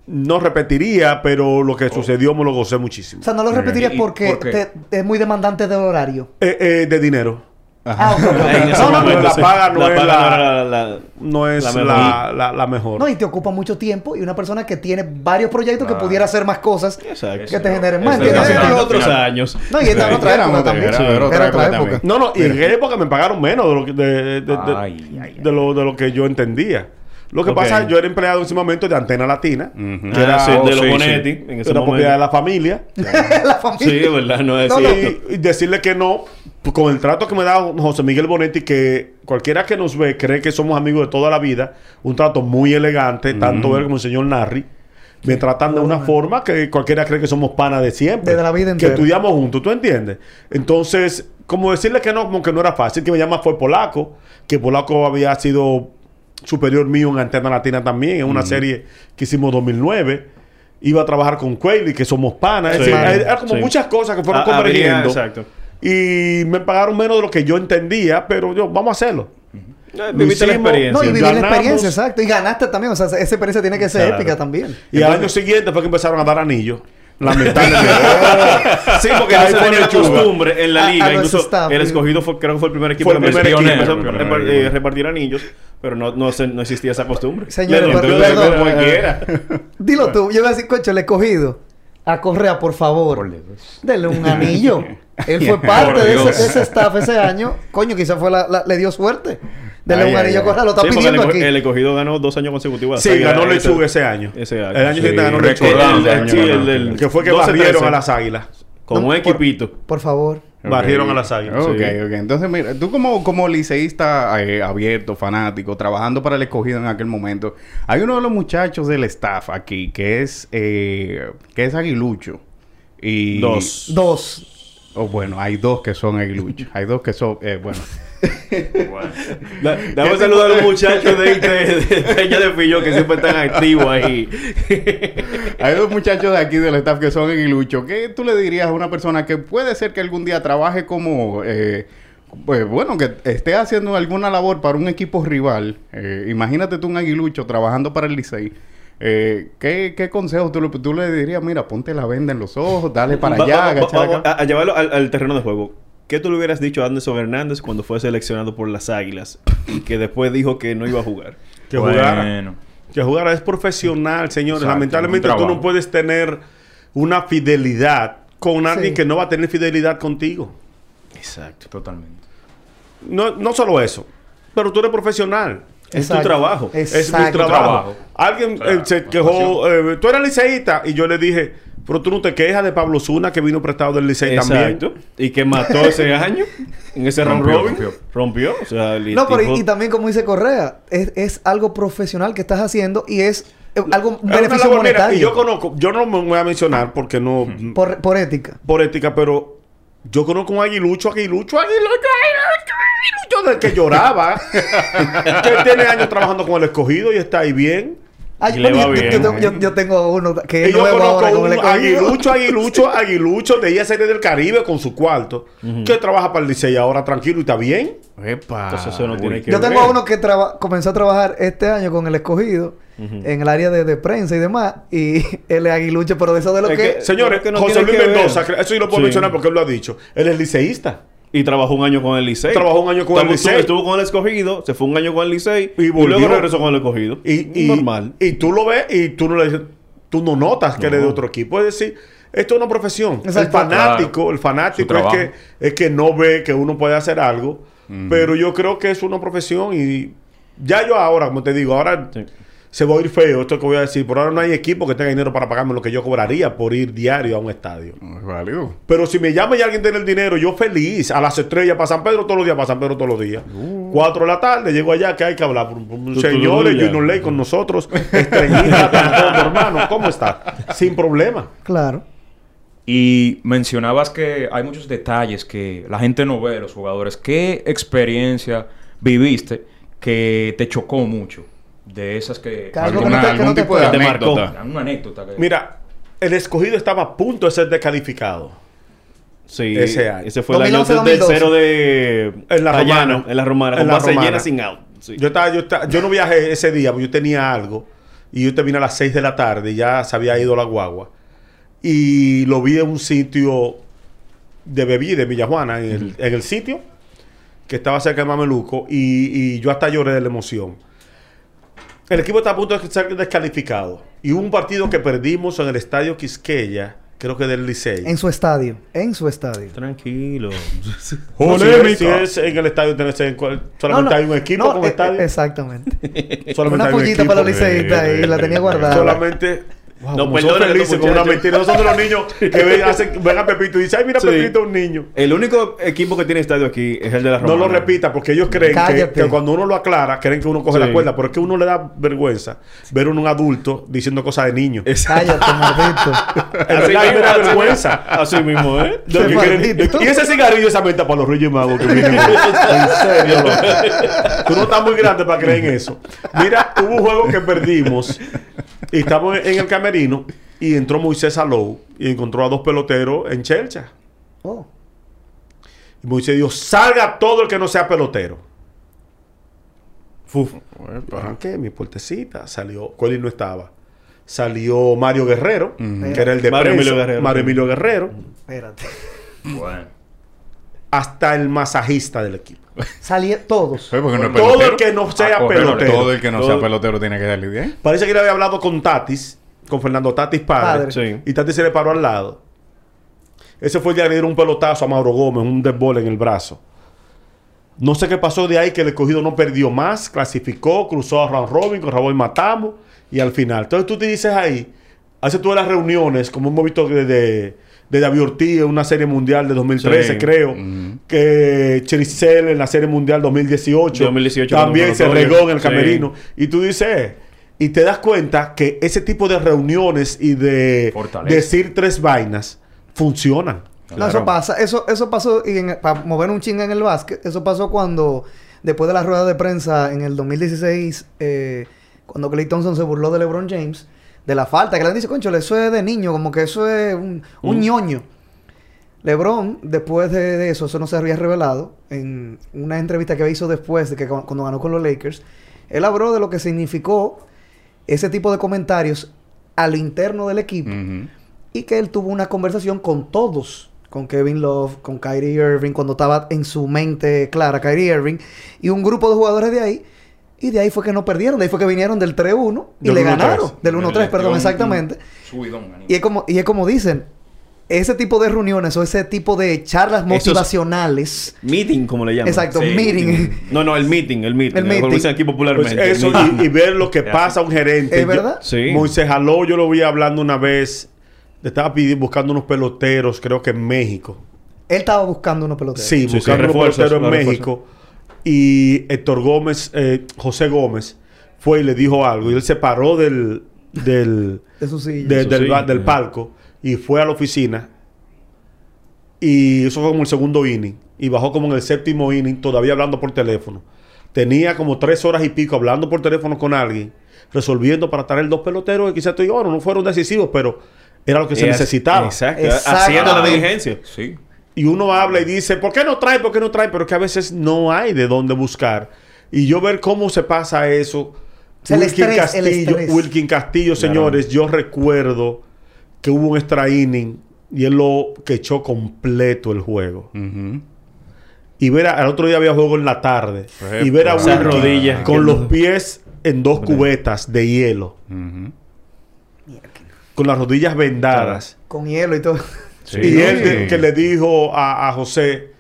no repetiría, pero lo que sucedió me lo gocé muchísimo. O sea, no lo repetirías ¿Y porque por te- es muy demandante del horario. Eh, eh, de dinero. Ah, ok, ok, ok. En ese No, no, la paga no es paga la- era No es mejor. la- mejor. No, y te ocupa mucho tiempo y una persona que tiene varios proyectos que Claro. pudiera hacer más cosas Exacto. que te generen más. Otros final. años. No, y esta otra era época también. era- era era otra época. No, no, y en aquella época me pagaron menos de lo que, de, de- de- Ay, ay, ay. de lo, de lo que yo entendía. Lo que pasa es que yo era empleado en ese momento de Antena Latina, que era, Ah, sí, oh, de los sí, Bonetti. sí. En ese era propiedad de la familia. la familia. Sí, verdad, no es No, no, cierto. Y, y decirle que no, con el trato que me da José Miguel Bonetti, que cualquiera que nos ve cree que somos amigos de toda la vida, un trato muy elegante, tanto él como el señor Narri. Me tratan de una forma que cualquiera cree que somos panas de siempre. Desde la vida Que entera. estudiamos juntos, ¿tú entiendes? Entonces, como decirle que no, como que no era fácil, que me llama fue Polaco, que Polaco había sido superior mío en Antena Latina también, en una serie que hicimos 2009. Iba a trabajar con Quayle, que somos panas. Es Sí. decir, era como Sí. muchas cosas que fueron Ah, habría- convergiendo. exacto. Y me pagaron menos de lo que yo entendía, pero yo, vamos a hacerlo. Eh, Viviste la experiencia. No, y vivir Ganamos. la experiencia, exacto. Y ganaste también. O sea, esa experiencia tiene que ser Claro. épica también. Y al año siguiente fue que empezaron a dar anillos. Lamentablemente. Sí, porque no se tenía la costumbre en la A- a liga. los Incluso staff, el escogido fue, creo que fue el primer equipo Fue el que primer empezó- equipo. empezó a eh, repartir anillos, pero no, no, se- no existía esa costumbre. Señores, Le pero- entró perdón, cualquiera. Dilo tú. Yo voy a decir, cocho, le he cogido a Correa, por favor. Dios. Dele un anillo. Él fue parte de ese, Dios. de ese staff ese año. Coño, quizás fue la, la- le dio suerte. Dele Ay, un anillo a. Correa. Lo está Sí, pidiendo el, aquí. el escogido ganó dos años consecutivos. sí, ganó ese- lechuga ese año. Ese año. El año Sí, siguiente ganó lechuga. recordando El- Que fue que 12, barrieron 13. a las águilas. Con No, por- equipito. Por favor. Barrieron Ok. a las águilas. Ok, Sí. ok. Entonces, mira, tú como, como liceísta eh, abierto, fanático, trabajando para el escogido en aquel momento, hay uno de los muchachos del staff aquí que es, eh, que es aguilucho. Y, Dos. Dos. Oh, bueno, hay dos que son aguiluchos. hay dos que son, eh, bueno. Da- Dame saludar a los muchachos de, de, de Peña de Pillo que siempre están activos ahí. Hay dos muchachos de aquí del staff que son aguiluchos. ¿Qué tú le dirías a una persona que puede ser que algún día trabaje como, eh, pues, bueno, que esté haciendo alguna labor para un equipo rival? Eh, imagínate tú un aguilucho trabajando para el Licey. Eh, ¿qué, ¿Qué consejo tú, le- tú le dirías? Mira, ponte la venda en los ojos, dale para Va- allá, va- va- agacha vamos acá. a, a llevarlo al, al terreno de juego. ¿Qué tú le hubieras dicho a Anderson Hernández cuando fue seleccionado por las Águilas y que después dijo que no iba a jugar? Que jugara. Bueno. Que jugara es profesional, señores. Exacto, Lamentablemente tú no puedes tener una fidelidad con alguien Sí. que no va a tener fidelidad contigo. Exacto. Totalmente. No, no solo eso, pero tú eres profesional. Es tu Exacto. trabajo. Es mi trabajo. trabajo. Alguien Claro, eh, se quejó, eh, tú eres liceísta, y yo le dije, pero tú no te quejas de Pablo Zuna que vino prestado del licey también. Y que mató ese año en ese round Rompió, robin. rompió. Rompió. O sea, el No, pero y, tipo- y también como dice Correa, es, es algo profesional que estás haciendo y es eh, algo un Es una beneficio labor, mira, monetario. y yo conozco, yo no me voy a mencionar porque no, por, por ética. por ética, pero yo conozco un aguilucho, aguilucho, aguilucho, aguilucho, aguilucho, del que lloraba, que tiene años trabajando con el escogido y está ahí bien. Ay, bueno, yo, bien, yo tengo- ¿eh? yo- yo tengo uno que es yo nuevo ahora con el aguilucho, aguilucho, aguilucho de ella serie del Caribe con su cuarto, que trabaja para el Licey ahora tranquilo y está bien. Epa. Entonces eso no tiene que Yo tengo ver. a uno que traba- comenzó a trabajar este año con el escogido en el área de, de prensa y demás. Y él es aguilucho, pero de eso de lo Es que... que- Señores, que no José Luis ver. Mendoza, eso yo lo puedo Sí. mencionar porque él lo ha dicho. Él es liceísta. Y trabajó un año con el Licey. Trabajó un año con el Licey. Estuvo con el escogido, se fue un año con el Licey Y y, volvió. luego regresó con el escogido. Y, y- Normal. Y tú lo ves y tú no le dices, tú no notas que No. eres de otro equipo. Es decir, esto es una profesión. Exacto. El fanático, Claro. el fanático es que, es que no ve que uno puede hacer algo. Pero yo creo que es una profesión y ya yo ahora, como te digo, ahora Sí. Se va a ir feo esto que voy a decir. Por ahora no hay equipo que tenga dinero para pagarme lo que yo cobraría por ir diario a un estadio. No es válido. Pero si me llama y alguien tiene el dinero, yo feliz. A las estrellas para San Pedro todos los días, para San Pedro todos los días. Cuatro de la tarde, llego allá que hay que hablar. Tú- señores. Junior Ley con nosotros. Estrellita, con todo, hermano. ¿Cómo está? Sin problema. Claro. Y mencionabas que hay muchos detalles que la gente no ve de los jugadores. ¿Qué experiencia viviste que te chocó mucho? De esas que... Que que Alguna- no te- que no algún te tipo de te anécdota. Una anécdota. Que... Mira, el escogido estaba a punto de ser descalificado. Sí, Ese año. ese fue el año 2011, del- del 2012. cero de En la Payano, Romana. en la Romana, En la Romana. llena sin out. Sí. Yo, estaba, yo, estaba- yo no viajé ese día porque yo tenía algo. Y yo terminé a las 6 de la tarde y ya se había ido la guagua. Y lo vi en un sitio de bebida de Villajuana, en el, en el sitio que estaba cerca de Mameluco. Y, y yo hasta lloré de la emoción. El equipo está a punto de ser descalificado. Y hubo un partido que perdimos en el estadio Quisqueya, creo que del Licey. En su estadio. En su estadio. Tranquilo. No, si es- Polémica. si es en el estadio, solamente No, no, hay un equipo no, con eh, estadio. Exactamente. Solamente Una hay un pullita equipo. para los liceístas ahí, la tenía guardada. Solamente. Wow, No, como son felices con una mentira. No son de los niños que ven, hacen, ven a Pepito y dicen, ay, mira, Sí. Pepito es un niño. El único equipo que tiene estadio aquí es el de la No Romana. lo repita porque ellos creen que, cuando uno lo aclara, creen que uno coge Sí. la cuerda. Pero es que uno le da vergüenza ver a un adulto diciendo cosas de niño. Exacto. Cállate, maldito. En verdad, vergüenza. Así mismo, ¿eh? Y ese cigarrillo, esa menta para los Reyes Magos que vienen. en serio, loco. Tú no estás muy grande para creer en eso. Mira, hubo un juego que perdimos y estamos en el camerino y entró Moisés Alou y encontró a dos peloteros en Chelcha. Oh. Y Moisés dijo, salga todo el que no sea pelotero. Fuf. Arranqué mi puertecita. Salió, Colin no estaba. Salió Mario Guerrero, que era el de Mario Emilio Guerrero. Mario Emilio Guerrero, Espérate. Bueno. Hasta el masajista del equipo. Salía todos. Sí, porque no es Todo pelotero. el que no sea A correr, pelotero. Todo el que no sea pelotero tiene que darle bien. Parece que le había hablado con Tatis, con Fernando Tatis padre. Padre. Sí. Y Tatis se le paró al lado. Ese fue el día que le dieron un pelotazo a Mauro Gómez, un desbol en el brazo. No sé qué pasó de ahí, que el escogido no perdió más, clasificó, cruzó a round robin, con Raúl matamos y al final. Entonces tú te dices ahí, hace todas las reuniones, como hemos visto de, de, de David Ortiz en una serie mundial de 2013, Sí. creo, que Chericel en la serie mundial 2018, 2018 también se regó en el Sí. camerino. Y tú dices, y te das cuenta que ese tipo de reuniones y de Fortaleza. decir tres vainas funcionan. No, eso pasa. Eso, eso pasó, y en- para mover un chinga en el básquet, eso pasó cuando, después de la rueda de prensa en el 2016, eh, cuando Clay Thompson se burló de LeBron James, de la falta, que le dice, concho, eso es de niño, como que eso es un, un Mm. ñoño. LeBron, después de, de eso, eso no se había revelado, en una entrevista que hizo después de que cu- cuando ganó con los Lakers, él habló de lo que significó ese tipo de comentarios a lo interno del equipo y que él tuvo una conversación con todos, con Kevin Love, con Kyrie Irving, cuando estaba en su mente clara Kyrie Irving, y un grupo de jugadores de ahí, y de ahí fue que no perdieron, de ahí fue que vinieron del 3-1 y Del le 1-3. ganaron, del Le 1-3, dio perdón, un- exactamente. subidón. Y es como, y es como dicen, ese tipo de reuniones o ese tipo de charlas motivacionales, Meeting, como le llaman. exacto, Sí. meeting, No, no, el meeting, el meeting. El Como meeting. dicen aquí Pues popularmente. eso meeting. y, y ver lo que pasa a un gerente. ¿Es Yo- verdad? Sí. Moisés Jaló, yo lo vi hablando una vez. Estaba pidiendo, buscando unos peloteros, creo que en México. él estaba buscando unos peloteros. Sí, Sí, buscando sí, unos peloteros en México. Y Héctor Gómez, eh, José Gómez, fue y le dijo algo. Y él se paró del, del, De su silla. de- Eso del, palco y fue a la oficina. Y eso fue como el segundo inning. Y bajó como en el séptimo inning, todavía hablando por teléfono. Tenía como tres horas y pico hablando por teléfono con alguien, resolviendo para traer dos peloteros que quizás tú y yo, no fueron decisivos, pero era lo que se Es- necesitaba. Exacto. Haciendo la diligencia. Sí. Y uno habla y dice, ¿por qué no trae? ¿Por qué no trae? Pero que a veces no hay de dónde buscar. Y yo ver cómo se pasa eso. El Wilkin estrés, Castillo. Wilkin Castillo, señores, yo recuerdo que hubo un extra inning y él lo que echó completo el juego. Y ver a- al otro día había juego en la tarde. Y ver a Wilkin rodillas con los no- pies en dos cubetas de hielo, con las rodillas vendadas. Con hielo y todo. Sí. Y él de- que le dijo a, a José,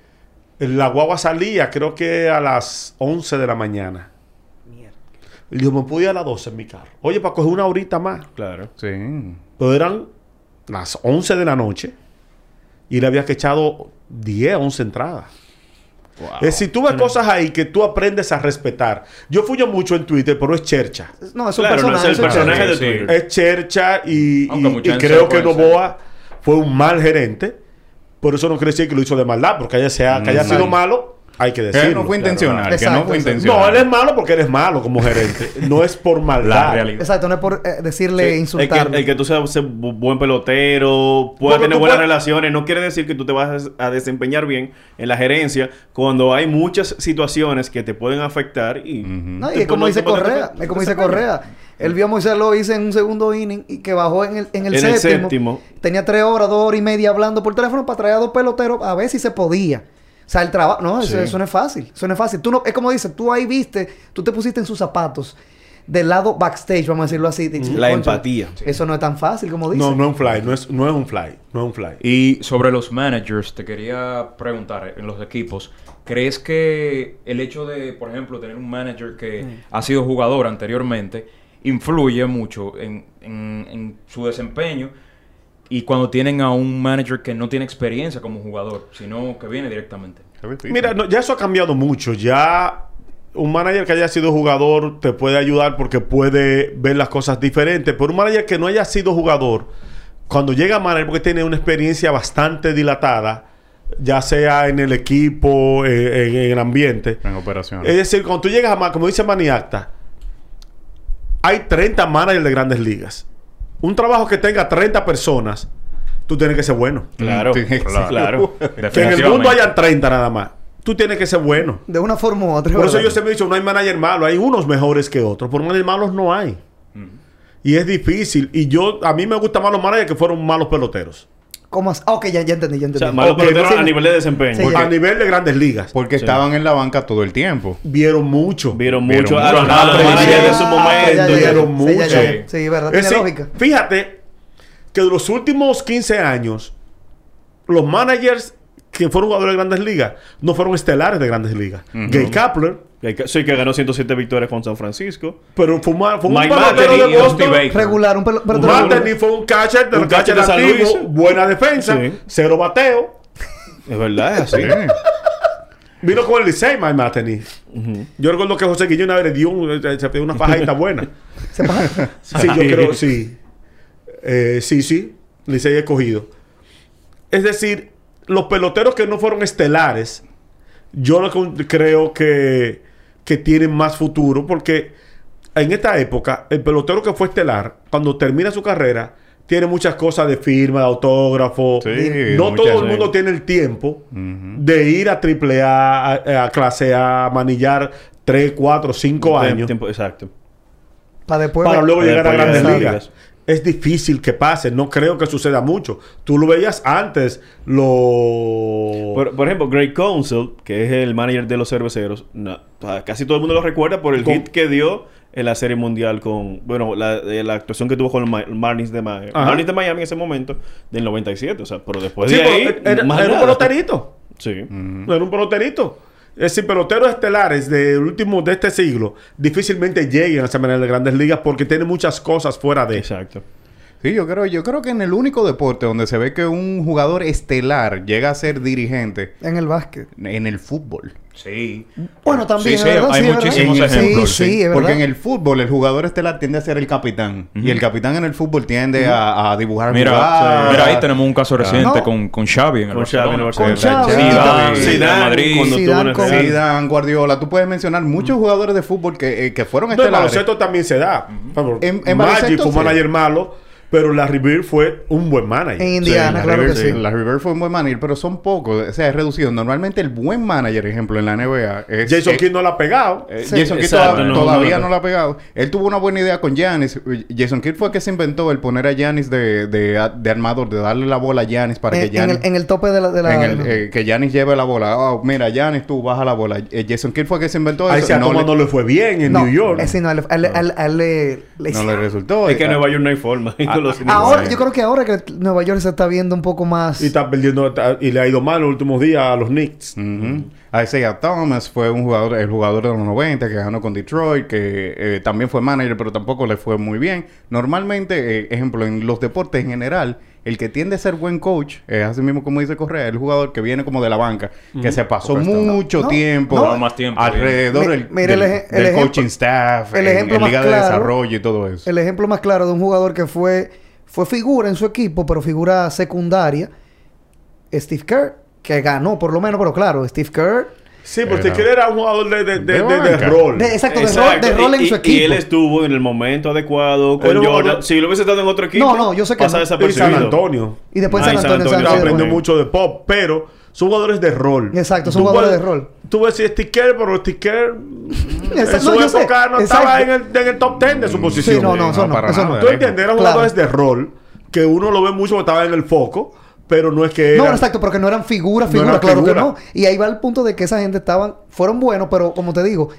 la guagua salía creo que a las 11 de la mañana. Y dijo, me pude ir a las 12 en mi carro. Oye, para coger una horita más. Claro. Sí. Pero eran las 11 de la noche y le había que echado 10, 11 entradas. Es decir, tú ves cosas ahí que tú aprendes a respetar. Yo fui yo mucho en Twitter, pero es chercha. No, es un Claro, no personaje. es el personaje de. Twitter. Es chercha y, y- y creo que Novoa fue un mal gerente. Por eso no quiere decir que lo hizo de maldad, porque haya, sea, que haya Mm. sido malo, hay que Que decirlo. no fue intencional, que no Exacto, fue exacto. intencional. No, él es malo porque eres malo como gerente. No es por maldad. La realidad. Exacto, no es por eh, decirle, Sí, insultarlo. El que, el que tú seas buen pelotero, puedas tener buenas puedes- relaciones, no quiere decir que tú te vas a desempeñar bien en la gerencia cuando hay muchas situaciones que te pueden afectar y... No, es como dice Correa, es como dice Correa. Él vio a Moisés lo hice en un segundo inning y que bajó en el, en el, En el séptimo. séptimo. Tenía tres horas, dos horas y media hablando por teléfono para traer a dos peloteros a ver si se podía. O sea, el trabajo... No, eso, Sí. eso no es fácil. Eso no es fácil. Tú no... Es como dice, tú ahí viste, tú te pusiste en sus zapatos del lado backstage, vamos a decirlo así. de- La empatía. Eso no es tan fácil como dice. No, no es un fly. No es, no es un fly. No es un fly. Y sobre los managers, te quería preguntar en los equipos, ¿crees que el hecho de, por ejemplo, tener un manager que ha sido jugador anteriormente influye mucho en, en- en su desempeño? Y cuando tienen a un manager que no tiene experiencia como jugador, sino que viene directamente. Mira, no, ya eso ha cambiado mucho. Ya un manager que haya sido jugador te puede ayudar porque puede ver las cosas diferentes. Pero un manager que no haya sido jugador, cuando llega a manager, porque tiene una experiencia bastante dilatada, ya sea en el equipo, eh, en, en el ambiente. En operación. Es decir, cuando tú llegas a, como dice Maniacta, hay 30 managers de grandes ligas. Un trabajo que tenga 30 personas, tú tienes que ser bueno. Claro, Sí, claro. claro. Que en el mundo hayan 30 nada más. Tú tienes que ser bueno. De una forma u otra. Por eso yo siempre he dicho, no hay manager malo, hay unos mejores que otros. Por manager malos no hay. Y es difícil. Y yo, a mí me gustan más los managers que fueron malos peloteros. ¿Cómo as- ah, ok, ya, ya entendí, ya O entendí. sea, malos Ok, peloteros no, a nivel de desempeño. Sí, Porque ya. a nivel de grandes ligas. Porque Sí. estaban en la banca todo el tiempo. Vieron mucho. Vieron Vieron mucho a mucho. los a los managers de su ya, momento. ya, ya, ya. vieron Sí, mucho. ya, ya, ya. Sí, verdad. Es Tiene decir, lógica. Fíjate que de los últimos 15 años, los managers que fueron jugadores de grandes ligas no fueron estelares de grandes ligas. Gay Kapler, Sí, que ganó 107 victorias con San Francisco. pero fue, un ma- fue un Mike pelotero de Boston. Regular, un pelo... fue un catcher de Un catcher de buena defensa, Sí. cero bateo. Es verdad, es así. Sí. Vino con el Licey, Mike Matheny. Yo recuerdo que José Guillón una vez le dio un- se pidió una fajadita buena. se pasa- Sí, yo creo, sí. Eh, sí, sí. Licey escogido. Es decir, los peloteros que no fueron estelares, yo creo que, que tienen más futuro porque en esta época, el pelotero que fue estelar, cuando termina su carrera, tiene muchas cosas de firma, de autógrafo. Sí, no todo el mundo tiene el tiempo de ir a triple A, a, a clase A, manillar 3, 4, 5 Tiempo- años. tiempo- exacto. Para después... para luego Para llegar a grandes a ligas. Es difícil que pase, no creo que suceda mucho. Tú lo veías antes, lo... Por, por ejemplo, Greg Council, que es el manager de los cerveceros, no, casi todo el mundo lo recuerda por el Con- hit que dio en la Serie Mundial con... Bueno, la, eh, la actuación que tuvo con los Ma- Marlins de, Miami. Marlins de Miami en ese momento, del 97. O sea, pero después Sí, de ahí... pero era, más era un peloterito. Sí. Era un peloterito. Es decir, peloteros estelares del último de este siglo difícilmente lleguen a esa manera de grandes ligas porque tienen muchas cosas fuera de. Exacto. Sí, yo creo, yo creo que en el único deporte donde se ve que un jugador estelar llega a ser dirigente En el básquet. en el fútbol. Sí. Bueno, también, Sí, sí, verdad, hay sí, es verdad. muchísimos Sí, ejemplos. Sí, sí, Porque en el fútbol el jugador estelar tiende a ser el capitán. Y el capitán en el fútbol tiende a, a dibujar Mira, jugadas. mira, ahí tenemos un caso reciente No. con, con Xavi en el Con Xavi en el Barcelona. Barcelona. Con Xavi. Zidane, Zidane, Madrid. cuando Zidane con-. Zidane, Guardiola, tú puedes mencionar muchos jugadores de fútbol que, eh, que fueron No, en baloncesto también se da. En- en Magic baloncesto, fue un manager malo, pero Larry Bird fue un buen manager. En Indiana, Larry claro que sí. Larry Bird fue un buen manager, pero son pocos. O sea, es reducido. Normalmente el buen manager, ejemplo, en la NBA es... Jason eh, Kidd no la ha pegado. eh, Sí. Jason Kidd toda- no, todavía no, no, no. la ha pegado. Él tuvo una buena idea con Giannis. Jason Kidd fue el que se inventó el poner a Giannis de, de, de armador, de darle la bola a Giannis para En, que en Giannis... el, en el tope de la... De la en el, eh, que Giannis lleve la bola. Oh, mira, Giannis, tú baja la bola. Eh, Jason Kidd fue el que se inventó Ahí eso. se a no, le, no le fue bien en no, New York. ese no, a él, a él- a él- a él le- le- no le resultó. Es que en Nueva York no hay forma. Los Ahora, yo creo que ahora que Nueva York se está viendo un poco más... Y está perdiendo está- y le ha ido mal los últimos días a los Knicks. Ujú. Isaiah Thomas fue un jugador, el jugador de los 90 que ganó con Detroit, que eh, también fue manager, pero tampoco le fue muy bien. Normalmente, eh, ejemplo, en los deportes en general, el que tiende a ser buen coach, es así mismo como dice Correa, el jugador que viene como de la banca, que se pasó Correcto. mucho No, tiempo, no. Más tiempo, alrededor del, mira el del- eje- el del ejemplo- coaching staff, el en- ejemplo en, más liga de claro- desarrollo y todo eso. El ejemplo más claro de un jugador que fue, fue figura en su equipo, pero figura secundaria, Steve Kerr, que ganó por lo menos, pero claro, Steve Kerr, Sí, pero Era- era un jugador de, de, de, De rol. de, exacto, de Exacto. rol, de rol en Y- su equipo. Y él estuvo en el momento adecuado con Jordan. Si lo hubiese estado en otro equipo, No, no, yo sé que pasa no. Y San. Antonio. Y después Ah, San y San Antonio, Antonio Antonio. mucho de pop, pero son jugadores de rol. Exacto, son jugadores de rol. Tú ves si Steve Kerr, pero Steve Kerr en su no, época no estaba en el, en el top 10 de su posición. Sí, no, no, eso no, no, para eso nada. no. ¿Tú entiendes? Eran Claro. jugadores de rol que uno lo ve mucho porque estaba en el foco, pero no es que No, eran- exacto, porque no eran figuras, No figuras, claro que no. Y ahí va el punto de que esa gente estaban, fueron buenos, pero como te digo,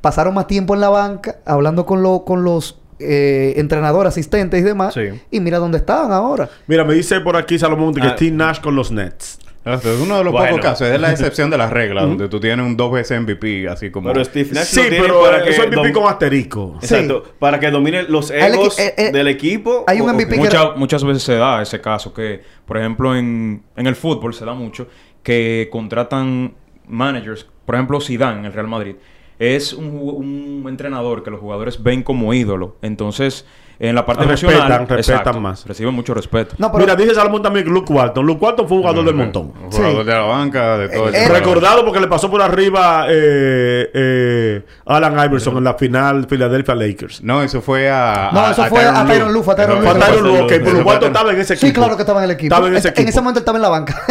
pasaron más tiempo en la banca, hablando con, lo- con los eh, entrenadores, asistentes y demás. Sí. Y mira dónde estaban ahora. Mira, me dice por aquí Salomón que Ah. Steve Nash con los Nets. Este es uno de los Bueno. pocos casos, es la excepción de las reglas, donde tú tienes un dos veces MVP, así como... Pero Steve Nash Sí, lo tiene pero para que eso es MVP con asterisco. Exacto. Para que domine los egos eh, eh, del equipo. hay un o- o- MVP que- Mucha- muchas veces se da ese caso que, por ejemplo, en, en el fútbol se da mucho que contratan managers, por ejemplo, Zidane en el Real Madrid. Es un, un entrenador que los jugadores ven como ídolo. Entonces, en la parte Respetan, emocional, respetan exacto, más. reciben mucho respeto. No, pero Mira, dice Salomón también que Luke Walton. Luke Walton fue un jugador del montón. Un jugador Sí. de la banca, de todo el Eh. Recordado porque le pasó por arriba eh, eh, Alan Iverson en la final Philadelphia Lakers. No, eso fue a... No, eso fue a Tyronn Lue, fue a Tyronn Eso Lue. Ok, pero Walton estaba en ese equipo. sí, claro que estaba en el equipo. Estaba en ese equipo. ese momento estaba en la banca.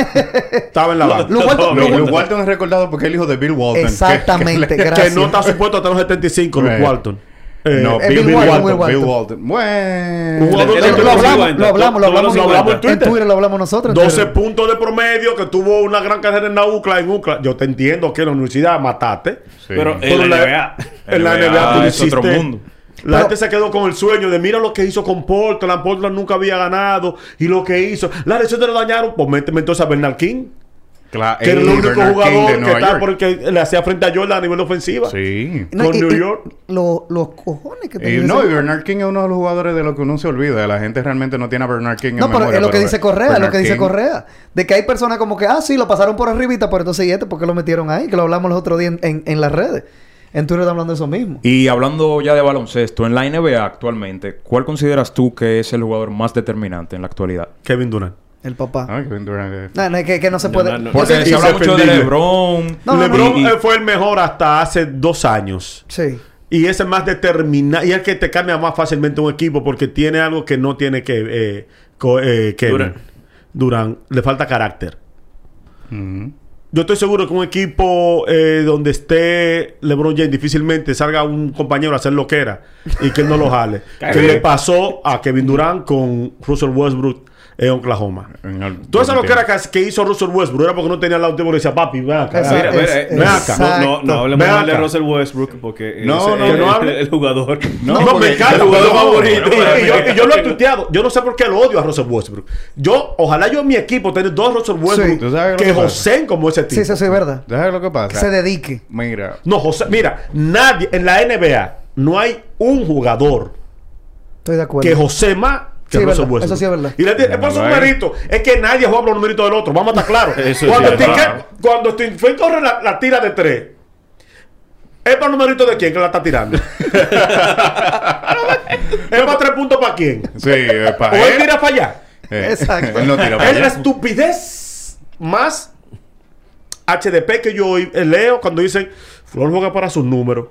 Estaba en la banca. Luke Walton- es recordado porque es el hijo de Bill Walton. Exactamente, que- gracias. Que no está supuesto hasta los 75, Luke. Walton. Eh, no, eh, Bill, Bill Bill Walton, Walton. Bill Walton. Bill Walton. Bueno. Lo hablamos, lo hablamos, lo hablamos, lo hablamos en en Twitter. Twitter lo hablamos nosotros. en 12 Twitter. puntos de promedio, que tuvo una gran carrera en la UCLA. En UCLA. Yo te entiendo que en la universidad mataste. Sí. Pero Pero en la NBA. En la NBA tú es otro hiciste. mundo. La Pero- gente se quedó con el sueño de mira lo que hizo con Portland. Portland nunca había ganado. Y lo que hizo. La lesión lo dañaron. Pues méteme entonces a Bernard King. Cla- Que era el único Bernard jugador de que estaba York. por el que le hacía frente a Jordan a nivel ofensiva. Sí. No, con y- New y- York. lo- los cojones que Y tenía no, y Bernard King es uno de los jugadores de los que uno se olvida. La gente realmente no tiene a Bernard King en No, pero memoria, es lo que pero dice Correa, es lo Bernard que dice King- Correa. De que hay personas como que, ah, sí, lo pasaron por arribita, pero entonces, ¿y este por qué lo metieron ahí? Que lo hablamos los otros días en, en- en las redes. En Twitter están hablando de eso mismo. Y hablando ya de baloncesto, en la NBA actualmente, ¿cuál consideras tú que es el jugador más determinante en la actualidad? Kevin Durant. El papá. Ay, Kevin Durant No, no, es que, que no se puede. no, no. Porque se habla mucho de. LeBron. No, no, LeBron fue el mejor hasta hace dos años. Sí. Y ese es más determinado. Y es el que te cambia más fácilmente un equipo porque tiene algo que no tiene que eh, co- eh, Kevin. Durant. Durant. Le falta carácter. Yo estoy seguro que un equipo eh, donde esté LeBron James difícilmente salga un compañero a hacer lo que era y que él no lo jale. que le pasó a Kevin Durant con Russell Westbrook en Oklahoma. En el- Tú sabes lo que era que, que hizo Russell Westbrook era porque no tenía tipo que le decía, papi, ven acá. Mira, eh, ven acá. No, no, no hablemos mal de. Russell Westbrook porque No, ese no, que no el- hable. el, jugador. No, No, me encanta. el jugador favorito. y- y yo, y yo lo he tuiteado. Yo no sé por qué lo odio a Russell Westbrook. Yo, ojalá yo en mi equipo tener dos Russell Westbrook Sí. ¿Tú sabes lo que que? José como ese tipo. Sí, eso sí es verdad. ¿Sabes lo que Que pasa? se dedique. Mira, No, José, mira, nadie en la NBA no hay un jugador Estoy de acuerdo. que José más que Sí, Russell verdad. Westbrook. Eso sí es verdad. Y le digo, es por su numerito. Es que nadie juega por los numeritos del otro. Vamos a estar claros. Eso sí cuando es Steve Kerr corre la, la tira de tres, ¿es para el numerito de quién que la está tirando? ¿Es para tres puntos para quién? sí, eh, ¿O para él él. tira para allá? eh, Exacto. Él no tira para Es la estupidez más HDP que yo eh, leo cuando dicen Flor juega para sus números.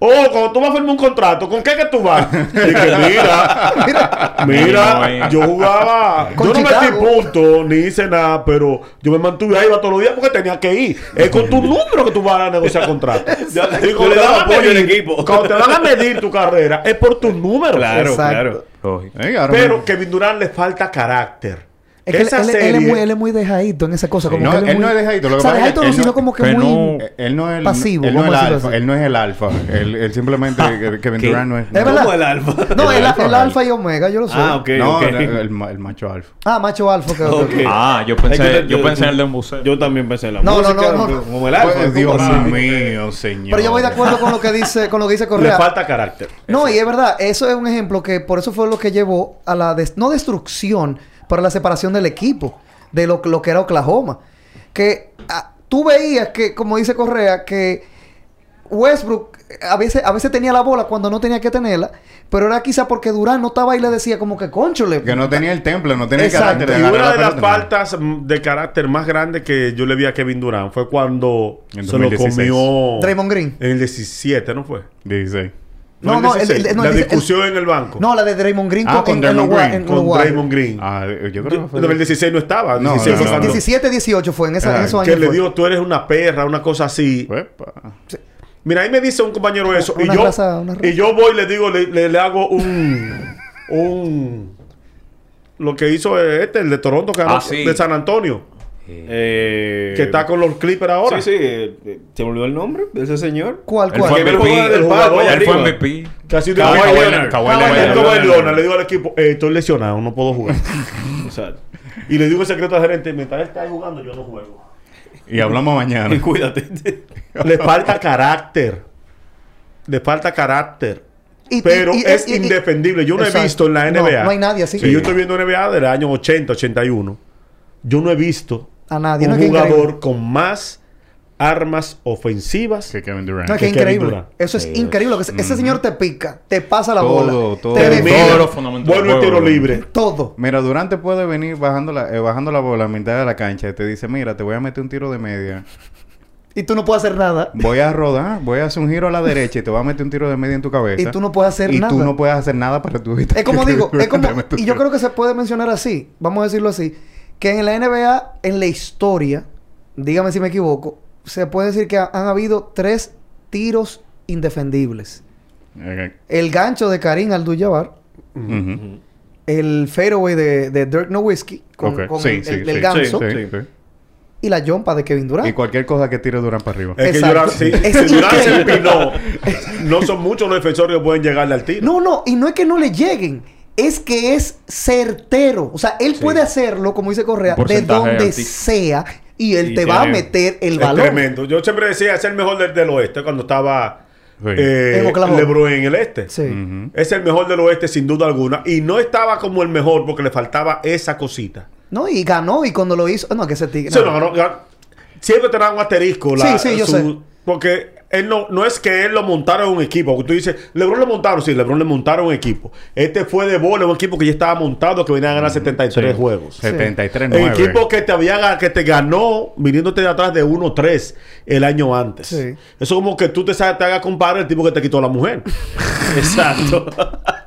Oh, cuando tú vas a firmar un contrato, ¿con qué que tú vas? Y que mira, Mira, mira, yo jugaba, Con yo no metí puntos ni hice nada, pero yo me mantuve ahí iba todos los días porque tenía que ir. Es con tu número que tú vas a negociar contrato. Y yo cuando le te daba van a apoyo al medir- equipo. Cuando te van a medir tu carrera, es por tus números. Claro, Exacto. claro. Eh, Pero Kevin Durant le falta carácter. Es que él, Esa él- es muy, él es muy dejadito en esa cosa. Como No, que él, él muy- no es dejadito, lo que o sea, pasa es que dejadito no, él no- sino como que que muy... no- Él no es el, Pasivo, él no es el alfa, él no es el alfa. Él, él simplemente que Kevin ¿Qué? Durant no es. Es verdad. Como el alfa. No, el, alfa, el alfa y omega, yo lo sé. Ah, ok, no, el, el ma- el macho alfa. Ah, macho alfa. que Ok. Ah, yo Es pensé, yo, yo- pensé en el de yo- embuseo. Yo también pensé en la No, no, música. no, no. Como el alfa. Pues, Dios mío, señor. Pero yo voy de acuerdo con lo que dice, con lo que dice Le Correa. falta carácter. No, y es verdad, eso es un ejemplo que por eso fue lo que llevó a la no destrucción, pero a la separación del equipo, de lo, lo que era Oklahoma. Que ah, tú veías que, como dice Correa, que Westbrook eh, a veces, a veces tenía la bola cuando no tenía que tenerla, pero era quizá porque Durán no estaba y le decía como que conchole. Que no tenía el temple, no tenía Exacto. el carácter Y una la de las faltas de carácter más grandes que yo le vi a Kevin Durant fue cuando En se lo 2016. comió Draymond Green. en el 17, ¿no fue? 16. No, no, el- 16. el- no, la el- el- discusión en el banco. No, la de Draymond Green Ah, con en- Draymond Green, en con. Draymond Green. Ah, yo creo que fue. En 2016 no estaba. No, 16 no, fue no, cuando- 17, 18 fue en, esa, en esos que años. le fue. dijo, tú eres una perra, una cosa así. Mira, ahí me dice un compañero eso. Una y, yo, raza- una raza. y yo voy y le digo, le, le- le hago un. un. Lo que hizo este, el de Toronto, que Ah, ganó- sí. de San Antonio, Eh, que está con los Clippers ahora. Sí, sí. eh, ¿Se me olvidó el nombre de ese señor? ¿Cuál, Él cuál? fue Que MVP. jugador del El jugador, Él fue. MVP. Casi de Kawhi Leonard. Kawhi. Le digo al equipo, eh, estoy lesionado, no puedo jugar. Y le digo al secreto al gerente, mientras él está ahí jugando, yo no juego. Y hablamos mañana. Cuídate. Le falta carácter. Le falta carácter. Y- Pero y- y- es y- y- indefendible. Yo no Exacto. he visto en la NBA. no hay nadie así. Si yo estoy viendo NBA del año 80, 81. Yo no he visto A nadie. un no jugador con más armas ofensivas. Que Kevin Durant. No, es que que Kevin increíble. Durant. Eso es increíble. que ese- Ese señor te pica, te pasa la Todo, bola, todo. te Todo lo fundamental Bueno, el tiro libre. todo. Mira, Durante puede venir bajando la, eh, bajando la bola a mitad de la cancha y te dice, mira, te voy a meter un tiro de media. Y tú no puedes hacer nada. Voy a rodar, voy a hacer un giro a la derecha y te voy a meter un tiro de media en tu cabeza. Y tú no puedes hacer y nada. tú no puedes hacer nada para tu evitar Es como te- digo, es como... te Y yo creo que se puede mencionar así, vamos a decirlo así, que en la NBA, en la historia, dígame si me equivoco, se puede decir que ha- han habido tres tiros indefendibles. El gancho de Karim Abdul-Jabbar, el fadeaway de, de Dirk Nowitzki con, Ok. con Sí, el, sí, el- sí. el ganso Sí, sí. y la jumpa de Kevin Durant. Y cualquier cosa que tire Durant para arriba. Es que. Durant, si, Es si Durant se increíble. empinó, no son muchos los defensores que pueden llegarle al tiro. No, no, y no es que no le lleguen. Es que es certero. O sea, él puede hacerlo, como dice Correa, de donde sea y él Y te va a meter el es balón. tremendo. Yo siempre decía, es el mejor del, del oeste cuando estaba Sí. eh, En. LeBron en el este. Sí. Es el mejor del oeste sin duda alguna. Y no estaba como el mejor porque le faltaba esa cosita. No, y ganó. Y cuando lo hizo. No, que ese tigre. Sí, no. no, siempre te dan un asterisco. la- Sí, sí, yo sé. Porque él no, no es que él lo montara en un equipo. Tú dices, Lebron le montaron. Sí, Lebron le montaron un equipo. Este fue de bola, un equipo que ya estaba montado, que venía a ganar 73 juegos. 73 El 9 equipo que te había que te ganó viniéndote de atrás de 1-3 el año antes. Sí. Eso como que tú te, te hagas comparar el tipo que te quitó la mujer. Exacto.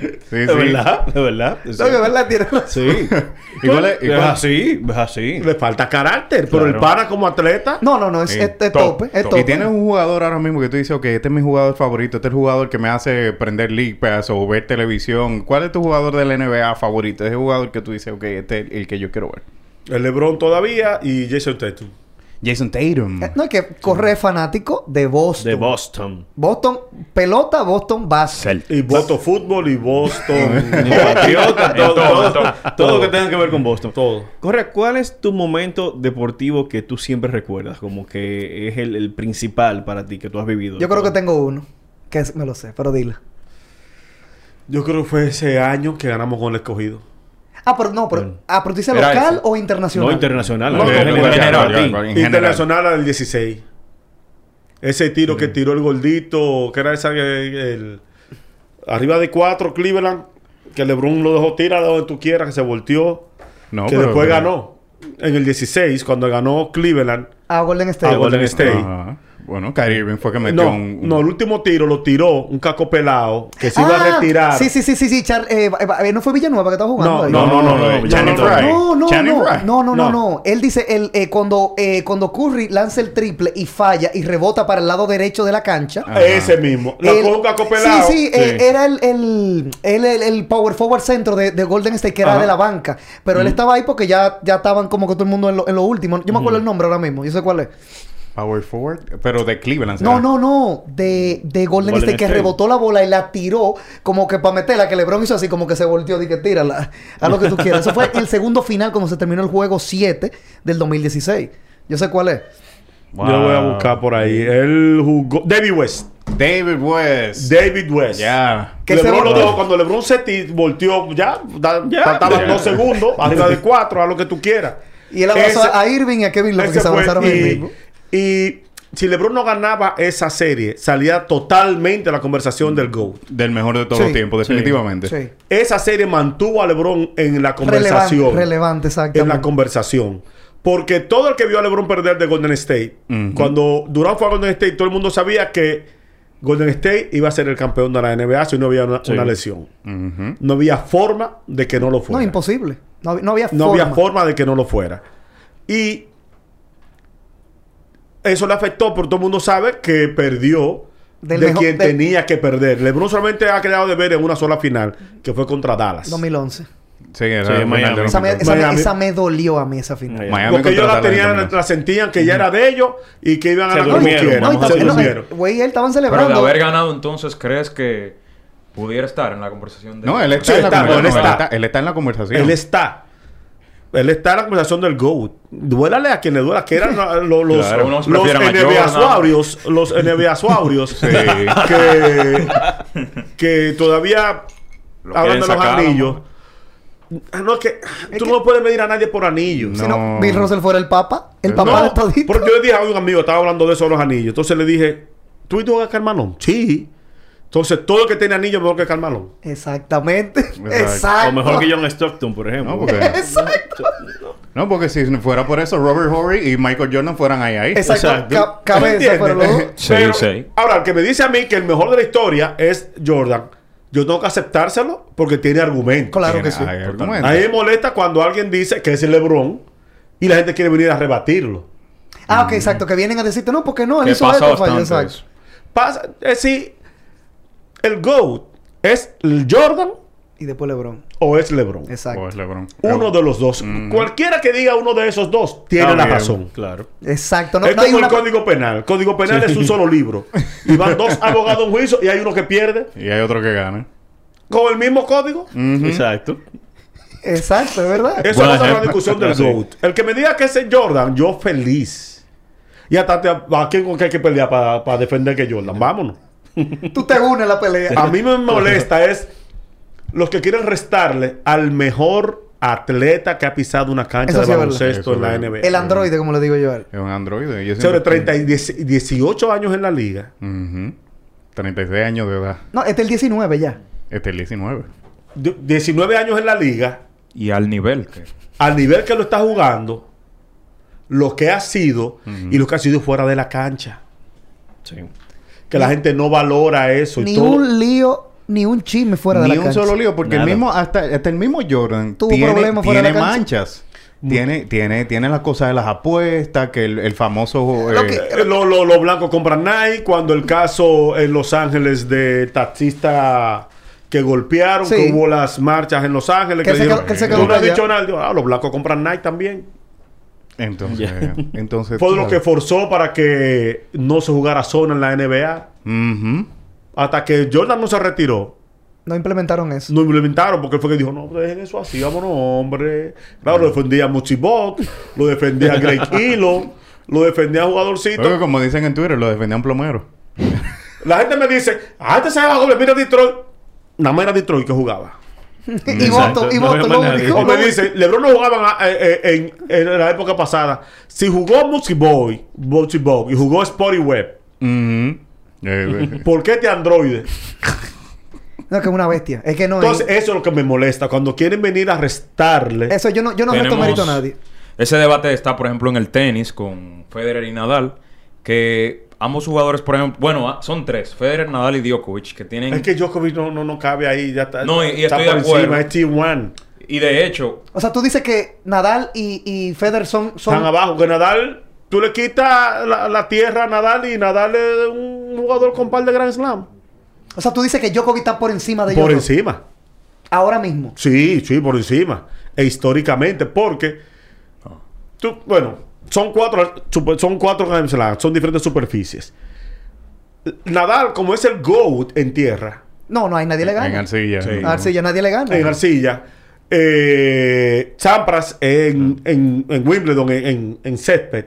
Sí, De sí. verdad, de verdad. No, de verdad tiene. Sí. ¿Y cuál es- y Es cuál- así, es así. Le falta carácter, pero el Claro. pana como atleta. No, no, no, es, Sí. es- es Top, tope, es top. Y tienes un jugador ahora mismo que tú dices, ok, este es mi jugador favorito, este es el jugador que me hace prender League Pass o ver televisión. ¿Cuál es tu jugador de la NBA favorito? Ese jugador que tú dices, ok, este es el que yo quiero ver. El LeBron todavía y Jason Tatum. Jason Tatum. Eh, No, es que corre es fanático de Boston. De Boston. Boston, pelota, Boston, básquet. Y Boston Fútbol y Boston. Ni Patriota, todo, todo, todo, todo. todo lo que tenga que ver con Boston. Todo. Correa, ¿cuál es tu momento deportivo que tú siempre recuerdas? Como que es el, el principal para ti que tú has vivido. Yo creo que tengo uno. Que es- me lo sé, pero dila. Yo creo que fue ese año que ganamos con el escogido. Ah, pero no, pero, Bueno. ah, pero tú dices Era local ese. o internacional. No internacional. No, no, no, en no, general, general, en general. Internacional al 16. Ese tiro que tiró el gordito, que era esa que- el, arriba de cuatro Cleveland, que LeBron lo dejó tirar donde tú quieras, que se volteó, No, que pero- después pero- ganó. En el 16, cuando ganó Cleveland, Ah, Golden State. Ah, Golden State. Ajá. Bueno, Kyrie Irving fue que metió no, un... un- no, el último tiro lo tiró un caco pelado que se iba a Ah, retirar. Sí, sí, sí, sí, sí. Char- eh, eh, no fue Villanueva que estaba jugando No, ahí. no, no, no, no, no, Channing no. No, no, Channing no, no, no, No. Él dice el, eh, cuando, eh, cuando Curry lanza el triple y falla y rebota para el lado derecho de la cancha. Ajá. Ese mismo. Lo el- cogió un caco pelado. Sí, sí, eh, era el, el, el, el- el power forward centro de, de Golden State, que era Ajá. de la banca. Pero él estaba ahí porque ya, ya estaban como que todo el mundo en lo, en lo último. Yo me acuerdo el nombre ahora mismo, yo sé cuál es. Power forward, pero de Cleveland. No, ¿será? no, no. De, de Golden, Golden State, que State. rebotó la bola y la tiró como que para meterla, que LeBron hizo así como que se volteó y que tírala. A lo que tú quieras. Eso fue el segundo final cuando se terminó el juego 7 del 2016. Yo sé cuál es. Yo lo voy a buscar por ahí. Él jugó. David West. David West. David West. Ya. LeBron lo dejó cuando LeBron se volteó, ya, da- Ya. faltaban Ya. dos segundos, arriba de cuatro, a lo que tú quieras. Y él abrazó Ese- a Irving y a Kevin ese que se mismo. y, y si LeBron no ganaba esa serie, salía totalmente la conversación del GOAT. Del mejor de todos Sí. los tiempos, definitivamente. Sí. Esa serie mantuvo a LeBron en la Relevante, conversación. relevante, exactamente. en la conversación. Porque todo el que vio a LeBron perder de Golden State, cuando Durant fue a Golden State, todo el mundo sabía que Golden State iba a ser el campeón de la NBA si no había una, Sí. una lesión. No había forma de que no lo fuera. no, imposible. No, no había No forma. había forma de que no lo fuera. Y eso le afectó, pero todo el mundo sabe que perdió Del de mejor- quien del- tenía que perder. LeBron solamente ha quedado de ver en una sola final, que fue contra Dallas. 2011. Sí, era Sí, el final Miami. de Esa me, los- esa, me, Miami. esa me dolió a mí esa final. Miami. Porque ellos la, Dallas tenían, también. la sentían que ya era de ellos y que iban a Se ganar como durmieron, quieran. vamos a No, y se tam- no, durmieron. Güey, él estaban Pero de celebrando. haber ganado entonces, ¿crees que pudiera estar en la conversación de... No, él está, Sí, en la está, no, él conversación. Está, él está en la conversación. Él está. Él está en la conversación del GOAT. Duélale a quien le duela, que eran lo- lo- los, Claro, los los NBA-suaurios que, que todavía Lo hablan de los sacar, anillos. Ah, No, es que tú no puedes medir a nadie por anillos. Si no, No. Bill Russell fuera el papa. El papá No, de todito. porque yo le dije a un amigo, estaba hablando de eso de los anillos. Entonces le dije, ¿tú y tú a Carmalón? Sí. Entonces todo el que tiene anillo es mejor que Carmalón. Exactamente. Exacto. O mejor que John Stockton, por ejemplo. No, porque, Exacto. no, porque si fuera por eso, Robert Horry y Michael Jordan fueran ahí. ahí. Exacto. Exacto. Ca- cabeza, ¿Entiendes? pero luego. Sí, Pero, sí. Ahora, el que me dice a mí que el mejor de la historia es Jordan, yo tengo que aceptárselo porque tiene argumentos. Claro que sí. A mí me molesta cuando alguien dice que es el LeBron y la gente quiere venir a rebatirlo. Ah, ok, exacto. Que vienen a decirte, no, porque no, él hizo pasa esto, Exacto. eso. Pasa, es si el GOAT es el Jordan Y después LeBron. o es LeBron. Exacto. O es LeBron. Uno de los dos. Cualquiera que diga uno de esos dos tiene la razón. Claro. Exacto. No, es no hay como una... el Código Penal. El Código Penal es un solo libro. Y van dos abogados en juicio y hay uno que pierde Y hay otro que gana. con el mismo código. Exacto. Exacto, es verdad. Eso Buen es otra ejemplo. discusión del. GOAT. El que me diga que es Jordan, yo feliz. Y hasta te, ¿a quién con qué hay que pelear para defender que Jordan? Vámonos. Tú te unes a la pelea. A mí me molesta es los que quieren restarle al mejor atleta que ha pisado una cancha Eso de sí es baloncesto en la NBA. El androide, como le digo yo a él. Es un androide. Sobre siempre- 30 y 10 18 años en la liga. Ujú. 36 años de edad. No, este es el 19 ya. Este es el 19. De- 19 años en la liga. Y al nivel que... Al nivel que lo está jugando. Lo que ha sido. Y lo que ha sido fuera de la cancha. Sí. Que la gente no valora eso. y Ni todo. un lío ni un chisme fuera de Ni la un cancha. solo lío, porque el mismo, hasta, hasta el mismo Jordan Tuvo tiene, problemas fuera de tiene cancha. manchas. Tiene, tiene, tiene la cosa de las apuestas, que el, el famoso... Lo eh, que- Eh, lo- lo- Los blancos compran Nike. Cuando el caso en Los Ángeles de taxista que golpearon, Sí. que hubo las marchas en Los Ángeles. Que Que, se dijeron, quedó- que se "Tú quedó no has callado". dicho nada. Ah, los blancos compran Nike también. Entonces, entonces... Fue lo que forzó para que no se jugara zona en la NBA. Hasta que Jordan no se retiró. No implementaron eso. No implementaron porque él fue que dijo, no, dejen eso así, vámonos, hombre. Claro, lo defendía Mochibot, lo defendía Greg Hilo, lo defendía jugadorcito. Oye, como dicen en Twitter, lo defendían plomero. La gente me dice, ah, este se va a mira Detroit. Nada más era Detroit que jugaba. Y Exacto. voto, y No voto. había lo más nadie. único- O lo me único- dice, LeBron no jugaba en, eh, eh, en- en la época pasada. Si jugó Mochiboy, Mochiboy y jugó Spotty Web, Ujú. Eh, ¿por qué este androide? No, que es una bestia. Es que no Entonces, es... eso es lo que me molesta. Cuando quieren venir a restarle. Eso yo no, yo no resto Tenemos- mérito a nadie. Ese debate está, por ejemplo, en el tenis con Federer y Nadal, que ambos jugadores, por ejemplo, bueno, ah, son tres, Federer, Nadal y Djokovic, que tienen... Es que Djokovic no, no, no cabe ahí. Ya está, No, y- y está estoy de por acuerdo. encima. Es T1. Y de hecho, O sea, tú dices que Nadal y, y Federer son... son Están abajo. Que Nadal, tú le quitas la, la tierra a Nadal y Nadal es un jugador con par de Grand Slam. O sea, tú dices que Djokovic está por encima de Por encima. Ahora mismo. Sí, sí, por encima. E históricamente, porque tú, bueno, son cuatro, super- son cuatro Grand Slam, son diferentes superficies. Nadal, como es el GOAT en tierra, No, no hay nadie le en gana. arcilla. Sí. ¿no? Arcilla nadie le gana. en arcilla, eh, Sampras en, en, en Wimbledon, en, en, en césped,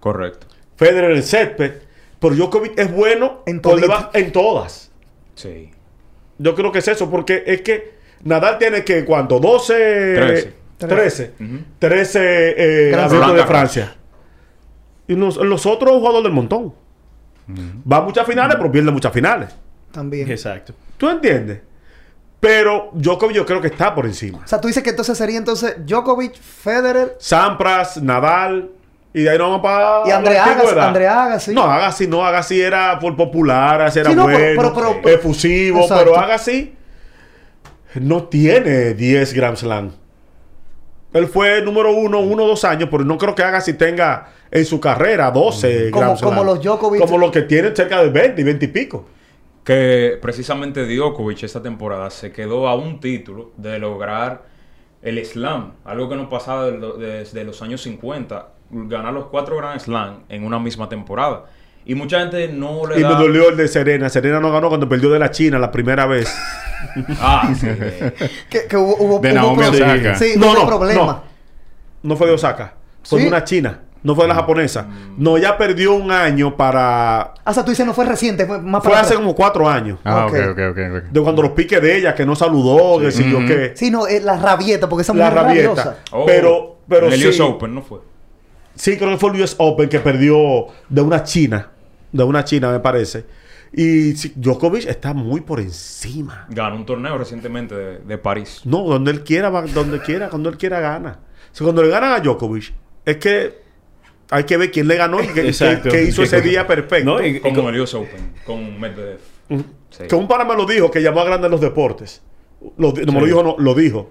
correcto. Federer en césped, pero Djokovic es bueno En debajo- en todas. Sí. Yo creo que es eso, porque es que Nadal tiene que, ¿cuánto? 12... Trece. 13. Ujú. 13 eh, de Francia. Y los, los otros jugadores del montón. Va a muchas finales, pero pierde muchas finales. También. Exacto. ¿Tú entiendes? Pero Djokovic yo creo que está por encima. O sea, tú dices que entonces sería entonces Djokovic, Federer Sampras, Nadal... Y de ahí no vamos para y André Agassi. André Agassi. No, Agassi no. Agassi era por popular, Agassi era Sí, no, pero- bueno, pero- pero- efusivo. Exacto. Pero Agassi no tiene 10 Grand Slam. Él fue número uno, uno o dos años, pero no creo que Agassi tenga en su carrera 12 Como- Grand Slam. como los Djokovic. Como los que tienen cerca de 20 y 20 y pico. Que precisamente Djokovic esta temporada se quedó a un título de lograr el slam, algo que no pasaba desde los años 50, ganar los cuatro Grand Slam en una misma temporada. Y mucha gente no le Y da... me dolió el de Serena. Serena no ganó cuando perdió de la China la primera vez. Ah, sí. Que, que hubo, hubo, De hubo Naomi Osaka. Sí, No, hubo no, problema. no. No fue de Osaka. Fue ¿Sí? de una china. No fue de la japonesa. No, ya perdió un año para... Ah, o sea, tú dices no fue reciente, fue más Fue para hace atrás. como cuatro años. Ah, Ok. ok, ok, ok. ok. De cuando los piques de ella, que no saludó, que si yo Ujú. qué. Sí, no, eh, la rabieta, porque esa La mujer es rabieta. rabiosa. oh, Pero- pero en el US sí. Open, ¿no fue? Sí, creo que fue el US Open que perdió de una china. De una china, me parece. Y sí, Djokovic está muy por encima. Ganó un torneo recientemente de, de París. No, donde él quiera, va- donde quiera, cuando él quiera gana. O sea, cuando le ganan a Djokovic, es que hay que ver quién le ganó y qué, Exacto. qué- qué hizo ese día perfecto. No, y- el US Open, con Medvedev. Sí. Que un pana me lo dijo, que llamó a grande los deportes. Lo, no me lo dijo, no, lo dijo.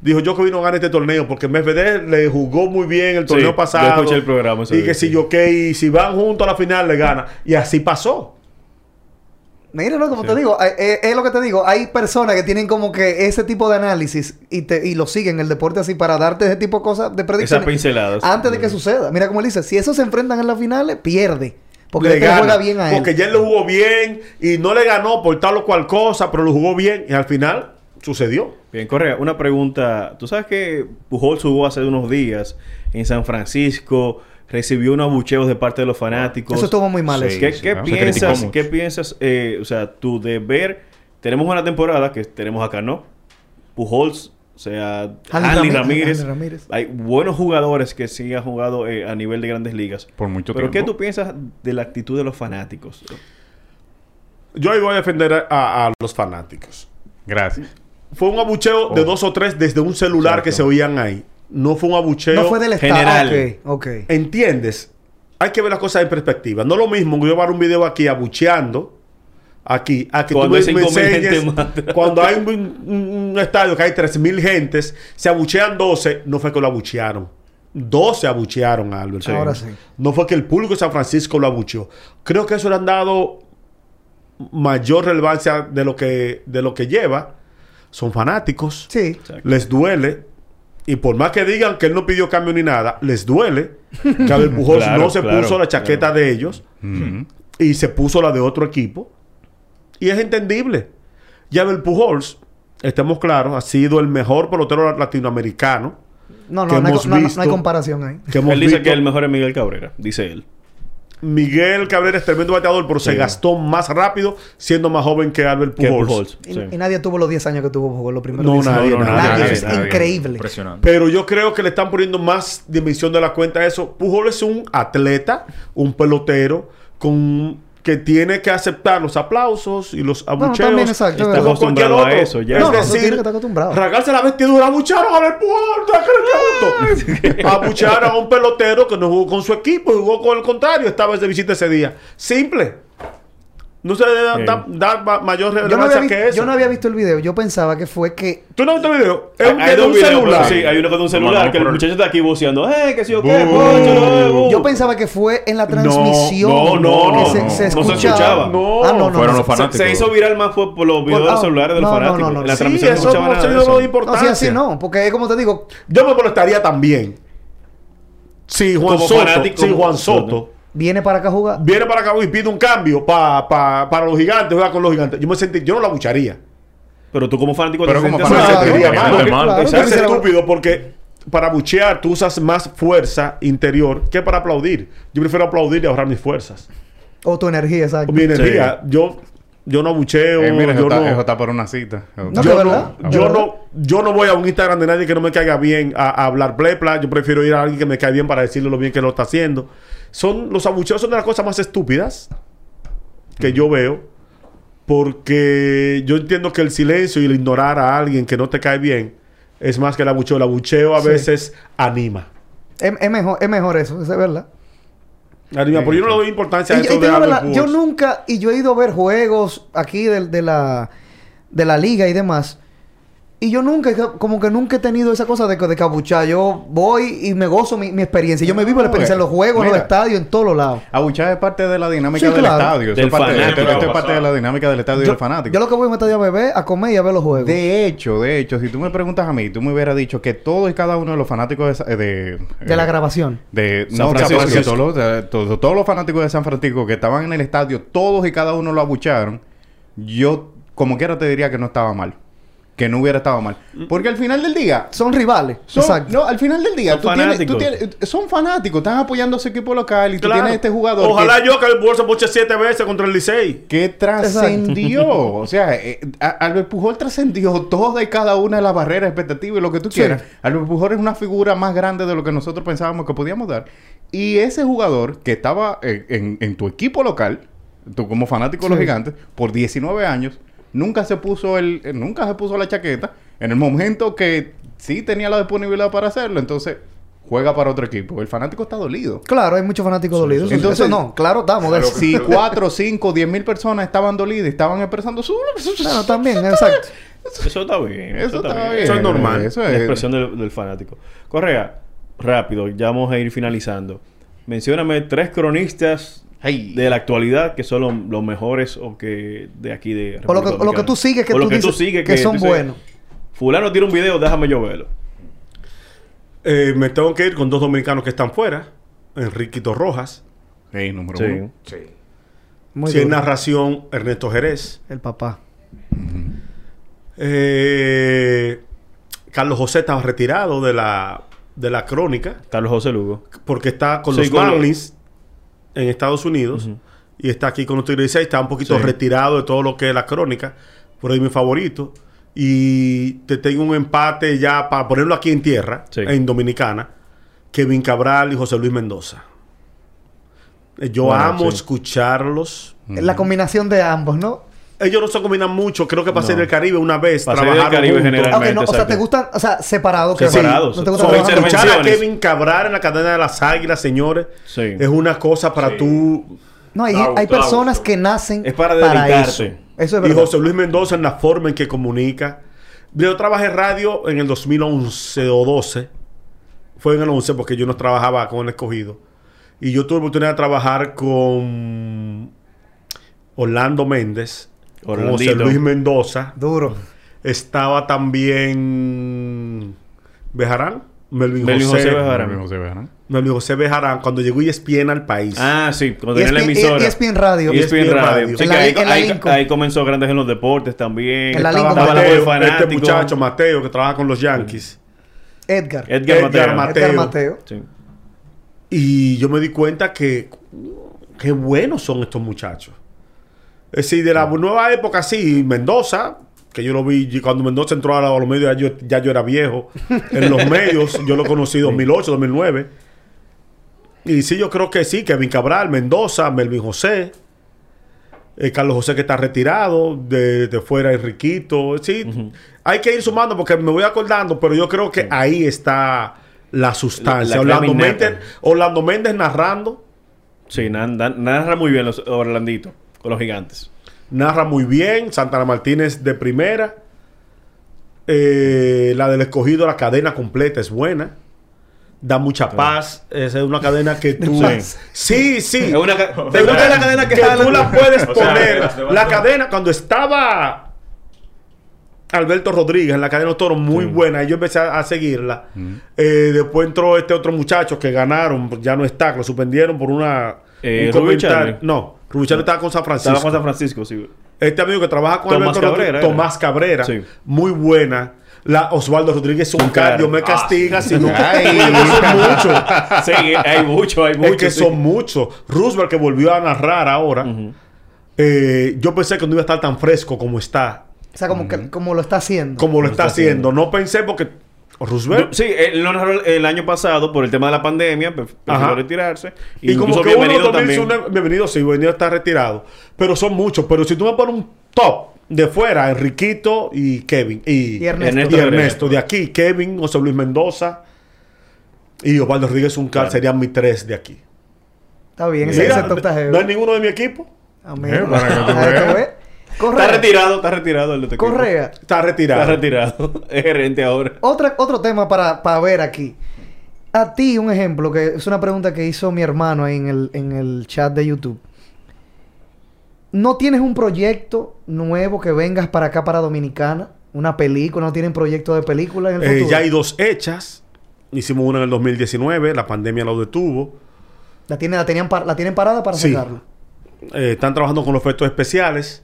Dijo, Djokovic no gana este torneo porque Medvedev le jugó muy bien el torneo yo pasado. escuché el programa Y que sí. si yo y si van juntos a la final le gana. Y así pasó. Mira, no, como te digo, eh, eh, es lo que te digo, hay personas que tienen como que ese tipo de análisis y te y lo siguen el deporte así para darte ese tipo de cosas de predicciones. Esas pinceladas. Antes de que suceda. Mira como él dice, si esos se enfrentan en las finales, pierde. Porque le este gana. juega bien a él. Porque ya él lo jugó bien y no le ganó por tal o cual cosa, pero lo jugó bien y al final sucedió. Bien, Correa, una pregunta. Tú sabes que Pujols jugó hace unos días en San Francisco, recibió unos abucheos de parte de los fanáticos. Eso estuvo muy mal. Sí. ¿Qué, sí, qué ¿no? Se criticó piensas? ¿Qué piensas? eh, o sea, tú de ver, tenemos una temporada que tenemos acá, ¿no? Pujols, o sea, Hanley Ramírez, Ramírez. Hay buenos jugadores que sí han jugado eh, a nivel de grandes ligas. Por mucho Pero ¿qué tú piensas de la actitud de los fanáticos? Yo ahí voy a defender a los fanáticos. Gracias. Fue un abucheo de Oh. dos o tres desde un celular Exacto. que se oían ahí. No fue un abucheo. No fue del estado. general. Ok, ok. ¿Entiendes? Hay que ver las cosas en perspectiva. No es lo mismo yo llevar un video aquí abucheando aquí a que Cuando tú me, me 5.000 gente enseñes más. cuando hay un, un- un estadio que hay 3.000 gentes se abuchean 12 no fue que lo abuchearon 12 abuchearon a Albert Ahora sí. no fue que el público de San Francisco lo abucheó creo que eso le han dado mayor relevancia de lo que de lo que lleva son fanáticos Sí. les duele y por más que digan que él no pidió cambio ni nada les duele que Abel Pujols Claro, no se claro, puso la chaqueta de ellos y se puso la de otro equipo. Y es entendible. Ya Abel Pujols, estemos claros, ha sido el mejor pelotero latinoamericano No, que no, no, hay, hemos no, no- no visto. hay comparación ahí. que hemos Él dice visto. que el mejor es Miguel Cabrera, dice él. Miguel Cabrera es tremendo bateador, pero se gastó más rápido siendo más joven que Albert Pujols. Pujols. Y, sí. y nadie tuvo los 10 años que tuvo Pujols, los primeros No, 10 nadie, años. no, nadie, Eso es nadie. increíble. Impresionante. Pero yo creo que le están poniendo más dimensión de la cuenta a eso. Pujols es un atleta, un pelotero con que tiene que aceptar los aplausos y los abucheos. también, exacto, como Está acostumbrado a eso, ya. Es No, no, tiene decir, que estar acostumbrado. rasgarse la vestidura, abucharon a ver Pujols. abucharon a un pelotero que no jugó con su equipo, jugó con el contrario, estaba de visita ese día. Simple. No se debe Sí. dar, dar ma- mayor Yo no, relevancia que eso. yo no había visto el video. Yo pensaba que fue que... ¿Tú no has visto el video? Es Hay, un, hay de un videos, celular. sí, hay uno con un celular no, que el muchacho está aquí voceando, ¡eh, que sí o qué! Bu- pónchalo, eh, bu". Yo pensaba que fue en la transmisión. no, no, que no, se, no. se No se escuchaba. escuchaba. No. Ah, no, no. Fueron no. los Se- fanáticos. Se, hizo viral más por, por los videos Por- de los ah, celulares de los no, no, fanáticos. no, no, En la sí, transmisión no eso escuchaba no nada se de de No, importancia. sí, así no. Porque es como te digo... Yo me molestaría también. Si Juan Soto, fanático, si Juan Soto Viene para acá a jugar. viene para acá y pide un cambio pa- pa- para los gigantes, juega con los gigantes. Yo me sentí, yo no la bucharía. Pero tú como fanático Pero te como fanático, es estúpido porque para buchear tú usas más fuerza interior que para aplaudir. Yo prefiero aplaudir y ahorrar mis fuerzas. O tu energía, exacto. O mi energía. Yo, yo no bucheo. Eh, mira, eso yo está, no, eso está por una cita. No, yo, no, yo, no, yo no voy a un Instagram de nadie que no me caiga bien a, a hablar plepla. Yo prefiero ir a alguien que me cae bien para decirle lo bien que lo está haciendo. Son, los abucheos son de las cosas más estúpidas que yo veo. Porque yo entiendo que el silencio y el ignorar a alguien que no te cae bien es más que el abucheo. El abucheo a Sí. veces anima. Es, es mejor, es mejor eso, es verdad. Anima. Sí, pero yo no le doy importancia a y eso de verdad, yo nunca, y yo he ido a ver juegos aquí de, de la de la liga y demás. Y yo nunca, como que nunca he tenido esa cosa de, de cabuchar. Yo voy y me gozo mi, mi experiencia. Yo me vivo la experiencia en los juegos, en los estadios, en todos los lados. Abuchar es parte de la dinámica Sí, del claro. estadio. Del es parte, fanático. esto- esto es parte de la dinámica del estadio y Yo, del fanático. yo lo que voy a un estadio a beber, a comer y a ver los juegos. De hecho, de hecho, si tú me preguntas a mí, tú me hubieras dicho que todos y cada uno de los fanáticos de... esa- de, de la eh, grabación. De, San no, Francisco. que todos, los, de- todos, todos los fanáticos de San Francisco que estaban en el estadio, todos y cada uno lo abucharon. Yo, como quiera, te diría que no estaba mal. Que no hubiera estado mal. Porque al final del día... Son rivales. son- Exacto. no, al final del día, Son tú tienes, tú fanáticos. tienes- son fanáticos, están apoyando a su equipo local y tú Claro. tienes este jugador Ojalá que, yo que el bolso boche siete veces contra el Licey. que trascendió. o sea, eh, Albert Pujol trascendió toda y cada una de las barreras, expectativas y lo que tú Sí. quieras. Albert Pujol es una figura más grande de lo que nosotros pensábamos que podíamos dar. Y ese jugador que estaba en, en- en tu equipo local, tú como fanático de los gigantes, por 19 años, nunca se puso el, eh, nunca se puso la chaqueta. En el momento que sí tenía la disponibilidad para hacerlo, entonces juega para otro equipo. El fanático está dolido. Claro, hay muchos fanáticos dolidos. Entonces- eso no, claro, estamos de eso. Si 4, 5, 10 mil personas estaban dolidas y estaban expresando su... Bueno, también, exacto. Eso está bien. Eso está bien. Eso es normal. Eso La es... expresión del, del fanático. Correa, rápido, ya vamos a ir finalizando. Mencióname tres cronistas De la actualidad que son lo- los mejores o que de aquí de O lo que- República o lo que tú sigues que O lo tú dices sigues que son tú dices, buenos. Fulano tiene un video, déjame yo verlo. Eh, me tengo que ir con dos dominicanos que están fuera. Enriquito Rojas. Ey, número Sí. uno. Muy si en duro. narración, Ernesto Jerez. El papá. Eh, Carlos José estaba retirado de la, de la crónica Carlos José Lugo. porque está con Sí, los con los- Marlins en Estados Unidos y está aquí con los Tigres 16. Está un poquito Sí. retirado de todo lo que es la crónica. Por ahí mi favorito. Y te tengo un empate ya para ponerlo aquí en tierra, Sí. en Dominicana. Kevin Cabral y José Luis Mendoza. Eh, Yo Bueno, amo sí. escucharlos. La combinación de ambos, ¿no? Ellos no se combinan mucho. Creo que pasé No. en el Caribe una vez. Pasé del Caribe juntos. general. Ok, no, o sea, te gustan, o sea, separados. que sí. Separados. No te gusta Son trabajar Escuchar a. Kevin Cabral en la cadena de las águilas, señores, Sí. es una cosa para tú No, hay, Claro, hay claro, personas eso. que nacen Es para eso. dedicarte. Eso es Y verdad. José Luis Mendoza en la forma en que comunica. Yo trabajé radio en el 2011 o 12. Fue en el 11 porque yo no trabajaba con el escogido. Y yo tuve la oportunidad de trabajar con Orlando Méndez, con José Orlandito. Luis Mendoza. Duro. Estaba también Bejarán, Melvin, Melvin José, José Bejarán. No se vean. Melvin José Bejarán, cuando llegó ESPN al país. Ah, sí, cuando Y tenía la emisora. ESPN Radio. ESPN ESPN Radio. Radio. Sí, la- ahí, la ahí- ahí comenzó Grandes en los Deportes también. En la Estaba la Mateo, fanático. este muchacho Mateo que trabaja con los Yankees. Edgar. Edgar, Edgar Mateo. Mateo. Edgar Mateo. Sí. Y yo me di cuenta que qué buenos son estos muchachos. Es decir, de la nueva época, sí, Mendoza, que yo lo vi cuando Mendoza entró a los medios, ya yo, ya yo era viejo. En los medios, yo lo conocí en 2008, 2009. Y sí, yo creo que sí, Kevin Cabral, Mendoza, Melvin José, eh, Carlos José que está retirado, de, de fuera Enriquito. Sí, hay que ir sumando porque me voy acordando, pero yo creo que ahí está la sustancia. La- la Orlando. Méndez, Orlando Méndez narrando, Sí, narra muy bien los Orlandito con los gigantes. narra muy bien. Santana Martínez de primera. Eh, la del escogido, la cadena completa es buena. Da mucha paz. Esa es una cadena que tú. Sí, sí. Es una ca- ¿Te ¿Te gusta gusta la cadena que tú la puedes O sea, poner. de la cadena, cuando estaba Alberto Rodríguez en la cadena Toro, muy buena. Y yo empecé a, a seguirla. Eh, después entró este otro muchacho que ganaron, ya no está, que lo suspendieron por una. Eh, un comentario. No, Rubén Charlie estaba con San Francisco. Estaba con San Francisco, sí. Este amigo que trabaja con Tomás Alberto Rodríguez, Cabrera, era. Tomás Cabrera, Sí. muy buena. La Osvaldo Rodríguez un Un cara. car, Dios me castiga si no. Ay. Son muchos. Sí, hay mucho, hay mucho. Es que sí. son muchos. Roosevelt que volvió a narrar ahora. eh, yo pensé que no iba a estar tan fresco como está, O sea, como, que, como lo está haciendo. como lo está haciendo. No pensé porque Roosevelt. Sí, él narró el año pasado por el tema de la pandemia, pre- prefirió retirarse. Y como Incluso que uno bienvenido también. también. Son, bienvenido, sí, bienvenido está retirado. Pero son muchos. Pero si tú me pones un top de fuera, Enriquito y Kevin. Y, Y Ernesto. y Ernesto. De aquí, Kevin, José Luis Mendoza y Osvaldo Rodríguez Uncal Claro. serían mis tres de aquí. Está bien, ese, Mira, ese top está no hay ninguno de mi equipo. Mira. Eh, para que tú Correa. Está retirado, está retirado el de tu equipo. Correa. Está retirado. Está retirado. es gerente ahora. Otra, otro tema para, para ver aquí. A ti, un ejemplo, que es una pregunta que hizo mi hermano ahí en el, en el chat de YouTube. ¿No tienes un proyecto nuevo que vengas para acá, para Dominicana? ¿Una película? ¿No tienen proyecto de película en el Eh, futuro? ya hay dos hechas. Hicimos una en el 2019. La pandemia lo detuvo. ¿La, tiene, la, tenían par- ¿La tienen parada para Sí. sacarla? Eh, están trabajando con los efectos especiales.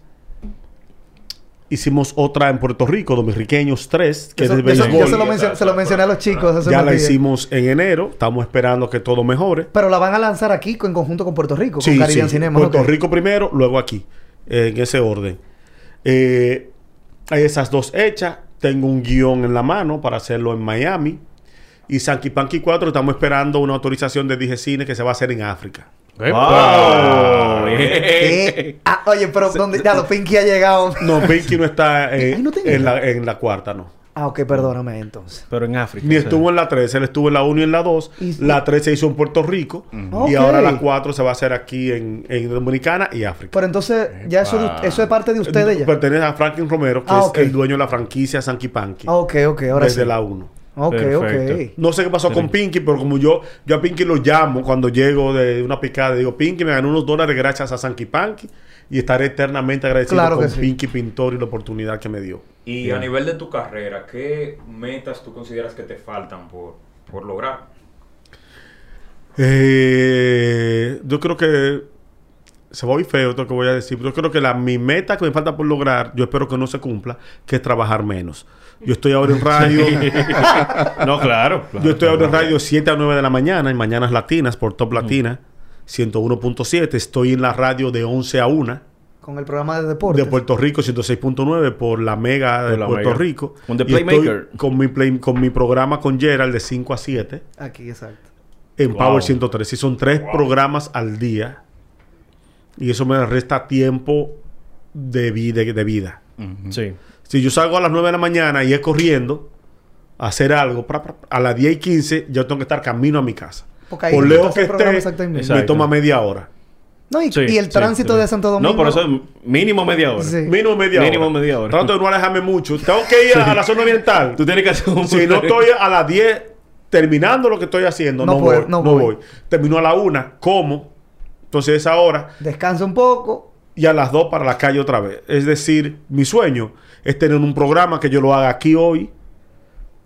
Hicimos otra en Puerto Rico, Dominicanos 3, que Eso- es de eso- béisbol. yo se lo, mencioné, se lo mencioné a los chicos hace Ya la días. hicimos en enero. Estamos esperando que todo mejore. Pero la van a lanzar aquí en conjunto con Puerto Rico, Sí, con Caribbean sí. Cinema. Puerto. Rico primero, luego aquí. eh, en ese orden. Eh, hay esas dos hechas. Tengo un guion en la mano para hacerlo en Miami. Y Sanky Panky 4 estamos esperando una autorización de Dije Cine que se va a hacer en África. ¡Epa! Wow. Ah, oye, pero ¿dónde? Ya, lo Pinky ha llegado. No, Pinky no está eh, no en, la, en la cuarta, no. Ah, ok, perdóname entonces. Pero en África. Ni o sea. estuvo en la 3, él estuvo en la 1 y en la 2. Y- La 3 se hizo en Puerto Rico. Y ahora la 4 se va a hacer aquí en, en Dominicana y África. Pero entonces, ya eso, de- eso es parte de ustedes ya. Pertenece a Franklin Romero, que Ah, es el dueño de la franquicia Sanky Panky. Ah, ok, ok, ahora desde sí. la 1. Ok, Perfecto. ok. No sé qué pasó con Pinky, pero como yo, yo a Pinky lo llamo cuando llego de una picada, digo, Pinky me ganó unos dólares gracias a Sanky Panky y estaré eternamente agradecido Claro con sí. Pinky Pintor y la oportunidad que me dio. Y a nivel de tu carrera, ¿qué metas tú consideras que te faltan por, por lograr? Eh, yo creo que se va a oír feo esto que voy a decir, pero yo creo que la, mi meta que me falta por lograr, yo espero que no se cumpla, que es trabajar menos. Yo estoy ahora en radio, No, claro. claro, yo estoy ahora en radio 7 a 9 de la mañana, en Mañanas Latinas, por Top Latina, 101.7. Estoy en la radio de 11 a 1. Con el programa de deportes. de Puerto Rico 106.9 por la Mega de la Puerto Mega. Rico. Con The Y estoy Playmaker. con mi play- con mi programa con Gerald de 5 a 7 Aquí, exacto. en Wow. Power 103. Y son tres programas al día. Y eso me resta tiempo de vida. De vida. Sí. Si yo salgo a las 9 de la mañana y es corriendo a hacer algo, pra, pra, a las 10 y 15 yo tengo que estar camino a mi casa. Porque ahí Por lejos que esté, exactamente. me toma media hora. No, y, Sí, y el sí, tránsito sí. de Santo Domingo. No, por eso es mínimo media hora. Sí. Mínimo media hora. Mínimo media hora. Trato de no alejarme mucho. Tengo que ir a la zona oriental. Tú tienes que hacer un... Si no estoy a las 10 terminando lo que estoy haciendo, No no, puedo, voy, no no, voy. voy. Termino a la 1, como. Entonces esa hora Descansa un poco. Y a las 2 para la calle otra vez. Es decir, mi sueño es tener un programa que yo lo haga aquí hoy,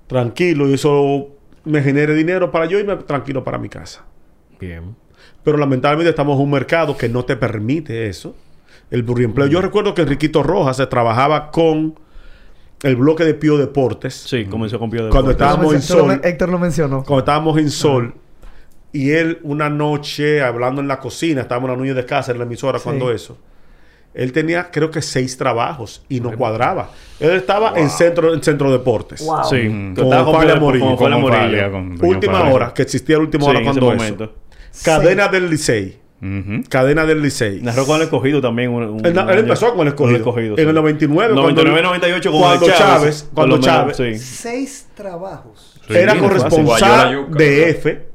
tranquilo, y eso me genere dinero para yo irme tranquilo para mi casa. Bien. Pero lamentablemente estamos en un mercado que no te permite eso. El pluriempleo. Yo recuerdo que Enriquito Rojas se trabajaba con el bloque de Pío Deportes. Sí, comenzó con Pío de Cuando Deportes. Estábamos en Sol. Héctor lo mencionó. Cuando estábamos en Sol. Y él, una noche, hablando en la cocina, estábamos en la niña de casa, en la emisora, Sí. cuando eso. Él tenía, creo que seis trabajos y no cuadraba. Él estaba en centro, en centro deportes. Wow. Sí. Con Pío- Morillo, con Morillo. Con- Última hora, que existía la última Sí, hora en ese cuando momento. eso. Cadena del Licey. Cadena del Licey. Narró con el escogido también. Un, un Él, él año. empezó con el escogido. sí. En el 99. 99, cuando, 98 con cuando el Chávez. Cuando Chávez sí. Seis trabajos. Sí, era corresponsal de. F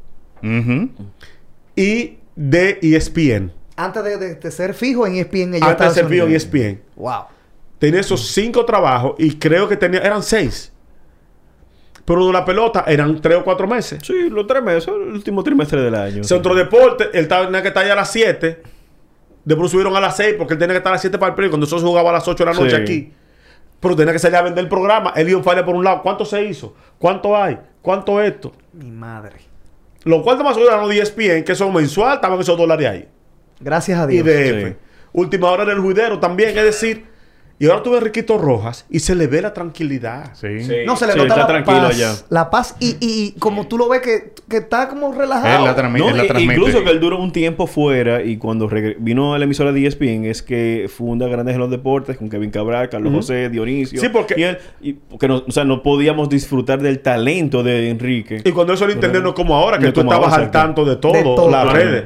y de ESPN. Antes de, de- de ser fijo en E ESPN. ella Antes de ser fijo en E. ESPN. Wow. Tenía esos cinco trabajos y creo que tenía, eran seis. Pero de la pelota eran tres o cuatro meses. Sí, los tres meses, el último trimestre del año. Centro Deporte, él tenía que estar allá a las 7. Después subieron a las 6 porque él tenía que estar a las 7 para el periódico. Cuando nosotros jugaba a las 8 de la noche Sí. aquí. Pero tenía que salir a vender el programa. Él iba a falla por un lado. ¿Cuánto se hizo? ¿Cuánto hay? ¿Cuánto esto? Mi madre. Los cuartos más eran los 10 ESPN, que son mensual, estaban esos dólares ahí. Gracias a Y Dios. de F. Sí. Última hora del juidero también, es decir. Y ahora tuve a Enriquito Rojas y se le ve la tranquilidad. Sí. Sí. No, se le Sí, nota está la tranquilo paz. La paz. Y, y, y como tú lo ves que, que está como relajado. Él la. No, él la transmite. incluso que él duró un tiempo fuera y cuando vino a la emisora de ESPN es que funda Grandes en los Deportes con Kevin Cabral, Carlos José, Dionisio. Sí, porque- Y él, y porque no, o sea, no podíamos disfrutar del talento de Enrique. Y cuando eso el internet no es como ahora, que No tú estabas ahora, al tanto de todo, De todo. las redes.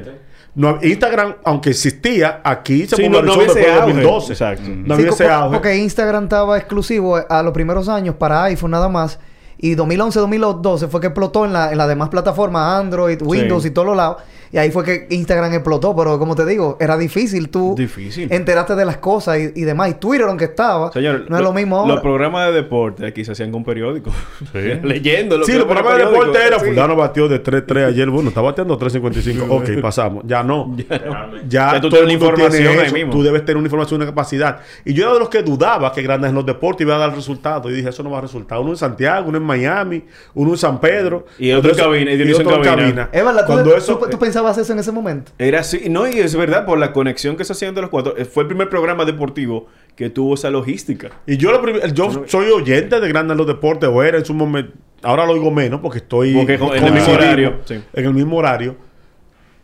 No, Instagram, aunque existía, aquí se Sí, no- no popularizó había ese después de auge. 2012. Exacto. No Sí, había auge. Porque Instagram estaba exclusivo a los primeros años para iPhone nada más. Y 2011-2012 fue que explotó en, la, en las demás plataformas, Android, Windows Sí. y todos los lados. Y ahí fue que Instagram explotó. Pero como te digo, era difícil tú Difícil. enterarte de las cosas y, y demás. Y Twitter, aunque estaba, Señor, no es lo mismo Los ahora. programas de deporte aquí se hacían con periódicos. Leyendo los Sí, los programas de deporte era sí. fulano batió de 3-3 ayer. Bueno, está bateando 3.55. ok, pasamos. Ya no. Ya, Ya tú todo el tienes información tiene ahí eso. mismo. Tú debes tener una información, una capacidad. Y yo era de los que dudaba que Grandes en los deportes iba a dar resultados. Y dije, eso no va a resultar. Uno en Santiago, uno en Miami, uno en San Pedro. Y otro en cabina, y en otro cabina. Es verdad, ¿tú, Cuando tú- eso... tú pensabas eso en ese momento. Era así, no, y es verdad, por la conexión que se hacía entre los cuatro. eh, Fue el primer programa deportivo que tuvo esa logística. Y yo, lo yo soy oyente de Grandes en los Deportes, o era en su momento. Ahora lo oigo menos porque estoy Porque con- en el mismo horario, sí. En el mismo horario.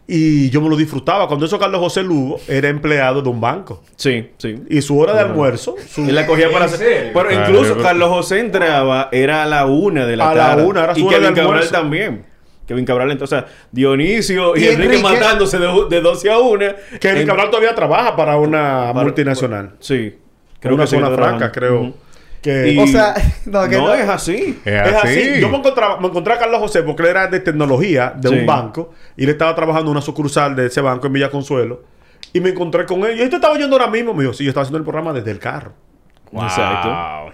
Y yo me lo disfrutaba. Cuando eso Carlos José Lugo era empleado de un banco. Sí, sí. Y su hora de almuerzo, su- Él la cogía para ¿En hacer. Pero incluso Carlos José entraba, era a la una de la A la tarde. una, era su y hora de Kevin Cabral almuerzo. también. Kevin Cabral, entonces, Dionisio y, Y Enrique, Enrique- matándose de, de 12 a 1. Kevin En- Cabral todavía trabaja para una para- multinacional. Sí. Creo una que sí, zona franca, creo. Ujú. Que Y- O sea, no, que no, no. es así. Es es así. así. Yo me encontraba, me encontré a Carlos José porque él era de tecnología de Sí. un banco y él estaba trabajando en una sucursal de ese banco en Villa Consuelo. Y me encontré con él. Y él te estaba yendo ahora mismo. Me dijo, sí, yo estaba haciendo el programa desde el carro. Exacto.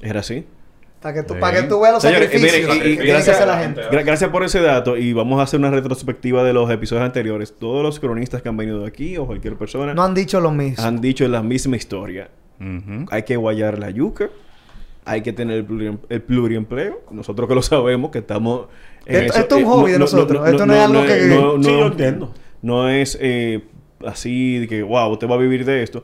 Era así. Para que tú, Sí. para que tú veas los Señores, sacrificios y- que gracias, hacer la gente. gra- gracias por ese dato y vamos a hacer una retrospectiva de los episodios anteriores. Todos los cronistas que han venido aquí o cualquier persona No han dicho lo mismo. han dicho la misma historia. Hay que guayar la yuca, hay que tener el, pluri- el pluriempleo. Nosotros que lo sabemos, que estamos... en Esto- eso. esto es un Eh, hobby de nosotros. Esto no es algo que- no- Sí, yo entiendo. No es eh, así de que, wow, usted va a vivir de esto.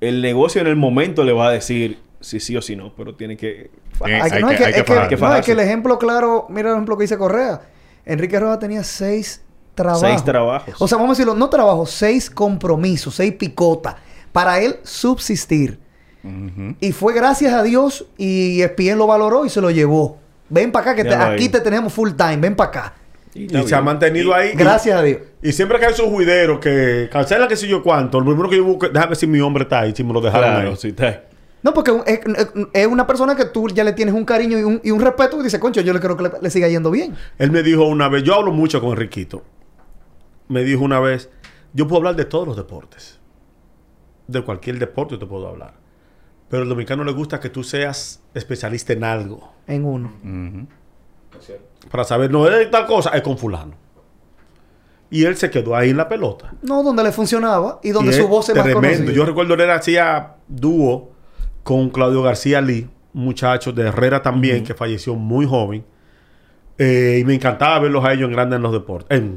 El negocio en el momento le va a decir si sí o si no, pero tiene que... Hay que- hay no, que- es que, hay que es que- fajarse. no, es que fajarse. el ejemplo claro, mira el ejemplo que dice Correa. Enrique Rojas tenía seis trabajos. Seis trabajos. O sea, vamos a decirlo, no trabajos, seis compromisos, seis picotas. Para él subsistir. Y fue gracias a Dios y ESPN lo valoró y se lo llevó. Ven para acá, que te- aquí ahí. te tenemos full time, ven para acá. Y se ha mantenido ahí. Gracias a Dios. Y, siempre que hay esos juideros que cancelan que sé yo cuánto, lo primero que yo busco, déjame ver si mi hombre está ahí, si me lo dejaron Claro, ahí. sí, está. No, porque un- es, es- una persona que tú ya le tienes un cariño y un, y un respeto y dice, concho, yo le creo que le, le siga yendo bien. Él me dijo una vez, yo hablo mucho con Enriquito. Me dijo una vez, Yo puedo hablar de todos los deportes. De cualquier deporte te puedo hablar. Pero al dominicano le gusta que tú seas especialista en algo. En uno. Para saber, no es tal cosa, es con fulano. Y él se quedó ahí en la pelota. No, donde le funcionaba y donde Y su voz es más tremendo. Yo recuerdo él hacía dúo con Claudio García Lee, un muchacho de Herrera también, que falleció muy joven. Eh, y me encantaba verlos a ellos en grandes en los deportes. En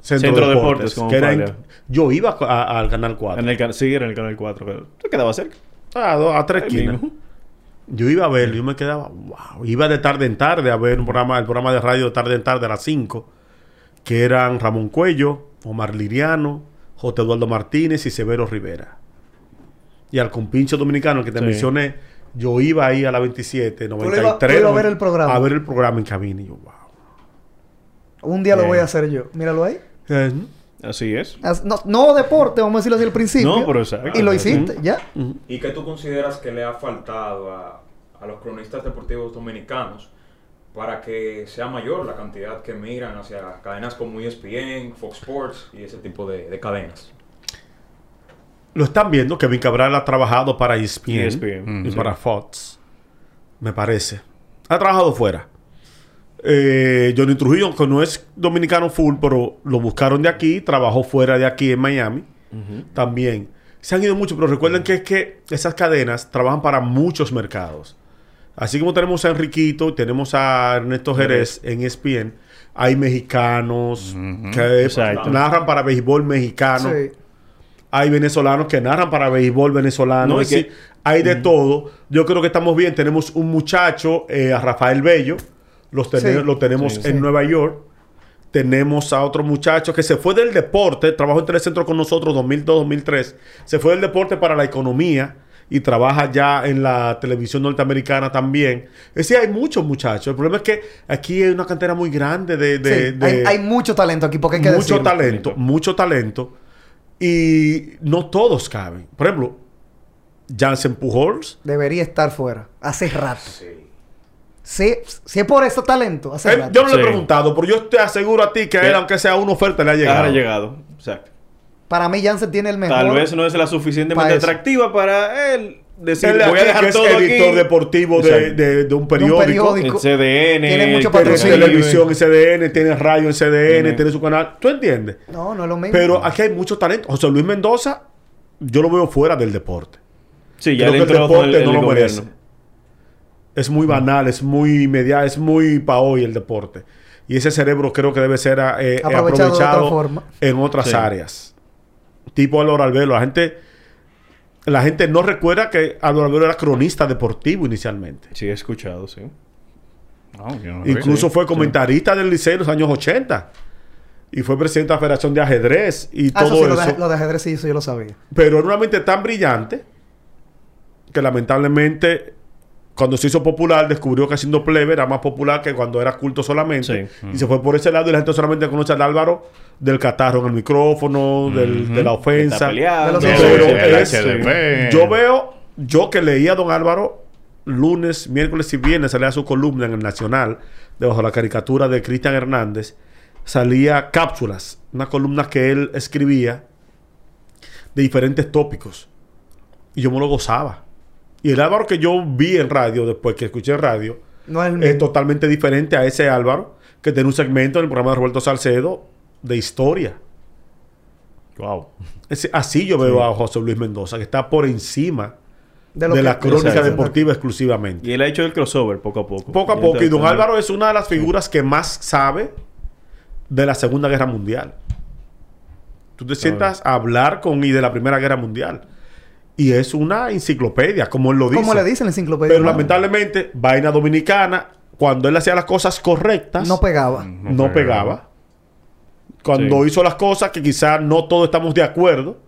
Centro, Centro Deportes. Deportes, como que era en- Falla. yo iba al Canal 4. En el sí, era en el canal 4. Pero tú quedaba cerca. A, dos- a tres esquinas. Yo iba a verlo, yo me quedaba, wow. Iba de tarde en tarde a ver un programa, el programa de radio de tarde en tarde a las 5, que eran Ramón Cuello, Omar Liriano, J. Eduardo Martínez y Severo Rivera. Y al compincho dominicano que te Sí. mencioné, yo iba ahí a la 27, lo 93. ibas- tú ibas a ver el programa. A ver el programa en cabina y yo, wow. Un día lo voy a hacer yo. Míralo ahí. Eh, Así es. As- No, no deporte, vamos a decirlo así al principio. No, pero exacto. Y lo hiciste, ya. ¿Y qué tú consideras que le ha faltado a, a los cronistas deportivos dominicanos para que sea mayor la cantidad que miran hacia cadenas como ESPN, Fox Sports y ese tipo de, de cadenas? Lo están viendo, Kevin Cabral ha trabajado para E ESPN, ESPN, y sí. para Fox, me parece. Ha trabajado fuera. Eh, Johnny Trujillo, que no es dominicano full, pero lo buscaron de aquí, trabajó fuera de aquí en Miami, también. Se han ido mucho, pero recuerden que es que esas cadenas trabajan para muchos mercados. Así como tenemos a Enriquito y tenemos a Ernesto Jerez en E ESPN, hay mexicanos que Exacto. narran para béisbol mexicano. Sí. Hay venezolanos que narran para béisbol venezolano. No, es y decir, que- hay de todo. Yo creo que estamos bien. Tenemos un muchacho, eh, a Rafael Bello. Los tene- Sí. Lo tenemos Sí, en sí. Nueva York. Tenemos a otro muchacho que se fue del deporte. Trabajó en Telecentro con nosotros 2002-2003. Se fue del deporte para la economía. Y trabaja ya en la televisión norteamericana también. Es decir, hay muchos muchachos. El problema es que aquí hay una cantera muy grande de... de- Sí, de- hay, hay mucho talento aquí, porque hay que mucho decirlo. talento, mucho talento. Y no todos caben. Por ejemplo, Jansen Pujols. Debería estar fuera. Hace rato. Sí. Si, si es por ese talento, hace Él- rato. yo no le he preguntado, pero yo te aseguro a ti que a él, aunque sea una oferta, le ha llegado. Ha llegado. Exacto. Para mí, Jansen tiene el mejor. Tal vez no es la suficientemente atractiva para él decir, Él voy a aquí, dejar que es todo editor aquí. deportivo de, de- de un periódico. En CDN. Tiene mucho patrocinio. televisión en CDN, tiene radio en CDN, tiene su canal. ¿Tú entiendes? No, no es lo mismo. Pero aquí hay mucho talento. José Luis Mendoza, yo lo veo fuera del deporte. Sí, ya Creo que el deporte no el lo gobierno. merece. Es muy banal, es muy media, es muy pa' hoy el deporte. Y ese cerebro creo que debe ser eh, Aprovechado aprovechado, de otra forma. en otras Sí. áreas. Tipo Álvaro Albelo. La gente, la gente no recuerda que Álvaro era cronista deportivo inicialmente. Sí, he escuchado, sí. No, yo no lo Incluso fue comentarista del Liceo en los años 80. Y fue presidente de la Federación de Ajedrez y Ah, eso todo sí, lo eso. de, lo de ajedrez sí, eso yo lo sabía. Pero era una mente tan brillante que lamentablemente cuando se hizo popular descubrió que haciendo plebe era más popular que cuando era culto solamente. Sí. Y se fue por ese lado y la gente solamente conoce al Álvaro del catarro en el micrófono, del- de la ofensa. peleado. De los Pero Sí, es- yo veo, yo que leía a don Álvaro lunes, miércoles y viernes salía su columna en el Nacional, debajo de la caricatura de Cristian Hernández, salía cápsulas, una columna que él escribía de diferentes tópicos. Y yo me lo gozaba. Y el Álvaro que yo vi en radio, después que escuché en radio, No es totalmente diferente a ese Álvaro que tiene un segmento en el programa de Roberto Salcedo de historia. Wow. Así yo veo a José Luis Mendoza, que está por encima de, que- la crónica Exacto. deportiva exclusivamente. Y él ha hecho el crossover poco a poco. Poco a poco. Y don Álvaro es una de las figuras que más sabe de la Segunda Guerra Mundial. Tú te sientas a hablar con y de la Primera Guerra Mundial. Y es una enciclopedia, como él lo dice. Como le dicen enciclopedia. Pero lamentablemente, vaina dominicana, cuando él hacía las cosas correctas, No pegaba. no, pegaba. Cuando Sí. hizo las cosas que quizás no todos estamos de acuerdo,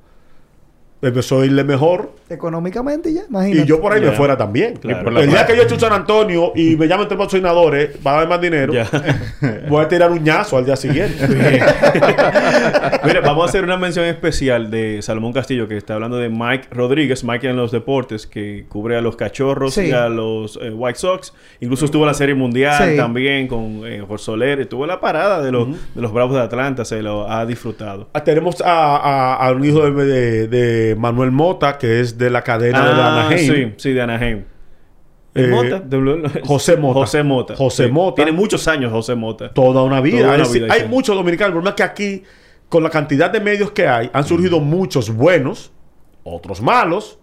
empezó a irle mejor Económicamente ya, imagínate. Y yo por ahí Ya. me fuera también. Claro. el día que yo estoy en San Antonio y me llaman tres patrocinadores para dar más dinero, voy a tirar un ñazo al día siguiente. Mira, vamos a hacer una mención especial de Salomón Castillo, que está hablando de Mike Rodríguez, Mike en los deportes, que cubre a los cachorros Sí. y a los eh, White Sox. Incluso estuvo en la Serie Mundial Sí. también con eh, Jorge Soler. Estuvo en la parada de los, de los Bravos de Atlanta, se lo ha disfrado. Ah, Tenemos a, a- a un hijo de, de- de Manuel Mota, que es de la cadena de Ah, Anaheim. sí, sí, de Anaheim. ¿El Eh, Mota? De- José Mota. José Mota. José Sí. Mota. Tiene muchos años José Mota. Toda una vida. Toda una Es decir, vida, hay sí. muchos dominicanos. El problema es que aquí, con la cantidad de medios que hay, han surgido muchos buenos, otros malos.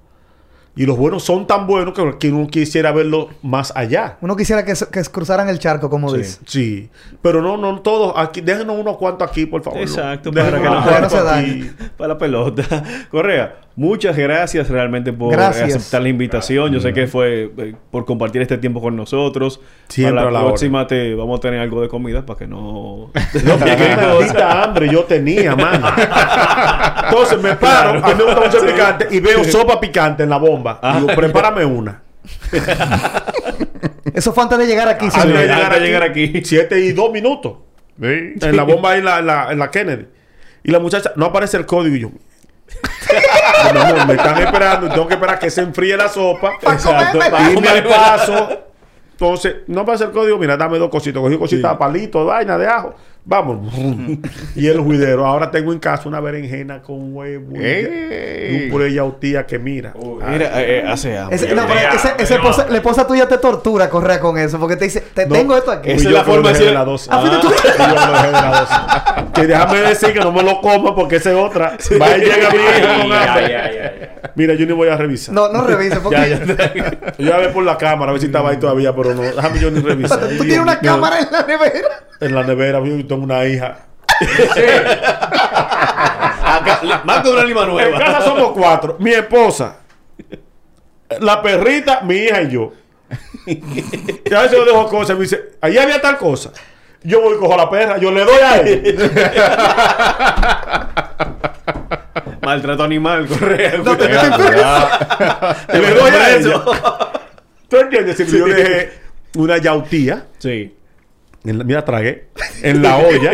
Y los buenos son tan buenos que, que uno quisiera verlos más allá. Uno quisiera que, que cruzaran el charco, como Sí. dice. Sí. Pero no, no todos. Aquí, déjenos unos cuantos aquí, por favor. Exacto, Déjenos para que no- para no se aquí. para la pelota. Correa, muchas gracias realmente por Gracias. aceptar la invitación. Yo sé que fue eh, por compartir este tiempo con nosotros. Siempre para a la, la próxima te vamos a tener algo de comida para que no... No, qué maldita hambre yo tenía, mano. Entonces me paro, a mí me gusta mucho el picante y veo sopa picante en la bomba. Ah. Digo, prepárame una. Eso fue antes de llegar aquí. Antes señor. de antes de llegar aquí. Siete y dos minutos. Sí. En la bomba ahí en la, en la, en la Kennedy. Y la muchacha, no aparece el código y yo. Amor, me están esperando y tengo que esperar que se enfríe la sopa. Exacto. Irme al paso. Entonces, no aparece el código. Mira, dame dos cositas. Cogí cositas de palito, vaina de ajo. Vamos. y el juidero. Ahora tengo en casa una berenjena con huevo. y ¡Ey! y un puré de yautía que mira. Mira, eh, eh, hace hambre. Ese- no, pero ese- ese esposa- la esposa tuya te tortura correr con eso porque te dice, te No. tengo esto aquí. Esa es la forma de la dosis. Ah, fuiste tú. Y yo lo dejé de la. Que déjame decir que no me lo coma porque esa es otra. Va y llega con hambre. Mira, yo ni voy a revisar. No, no revise porque Ya, ya. Yo voy a ver por la cámara a ver si estaba ahí todavía, pero no. Déjame yo ni revisar. tú tienes una cámara en la nevera. En la nevera, yo tengo una hija. Acá, le- Marco de una lima En nueva. casa somos cuatro. Mi esposa, la perrita, mi hija y yo. Y a veces yo dejo cosas y me dice, ahí había tal cosa. Yo voy y cojo a la perra, yo le doy a él. Maltrato animal, Correa. No, te- le doy a ella. ¿Tú entiendes? Si yo dejé una yautía, Sí. En la- mira, tragué, en la olla,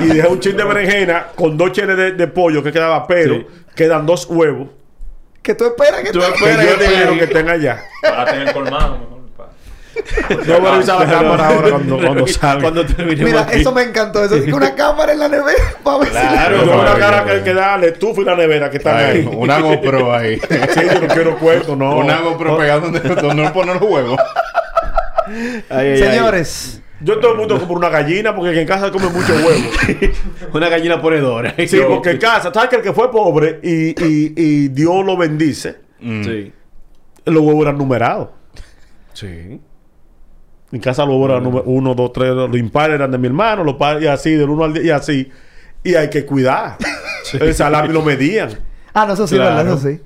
y dejé un chin de berenjena con dos cheles de, de pollo que quedaba, pero Sí. quedan dos huevos Que tú esperas que Tú esperas que te espero que estén allá. Para tener colmado. mejor. Yo voy a revisar la cámara ahora cuando, cuando salga. Cuando Mira, aquí. eso me encantó. Eso una cámara en la nevera para ver si- Claro. Una cara que, que da la estufa y la nevera que están ahí. una GoPro ahí. Sí, yo no quiero cuento, no. Una GoPro pegada donde, donde uno pone los huevos. Ay, ay. Yo todo el mundo compra una gallina porque en casa come mucho huevo. Una gallina ponedora. Sí, porque en casa, ¿sabes que el que fue pobre y, y, y Dios lo bendice? Sí. Los huevos eran numerados. Sí. En casa los huevos eran numer- uno, dos, tres, los impares eran de mi hermano, los pares y así, del uno al diez y así. Y hay que cuidar. El salami lo medían. ah, no, eso sí, Claro. ¿verdad? Eso sí.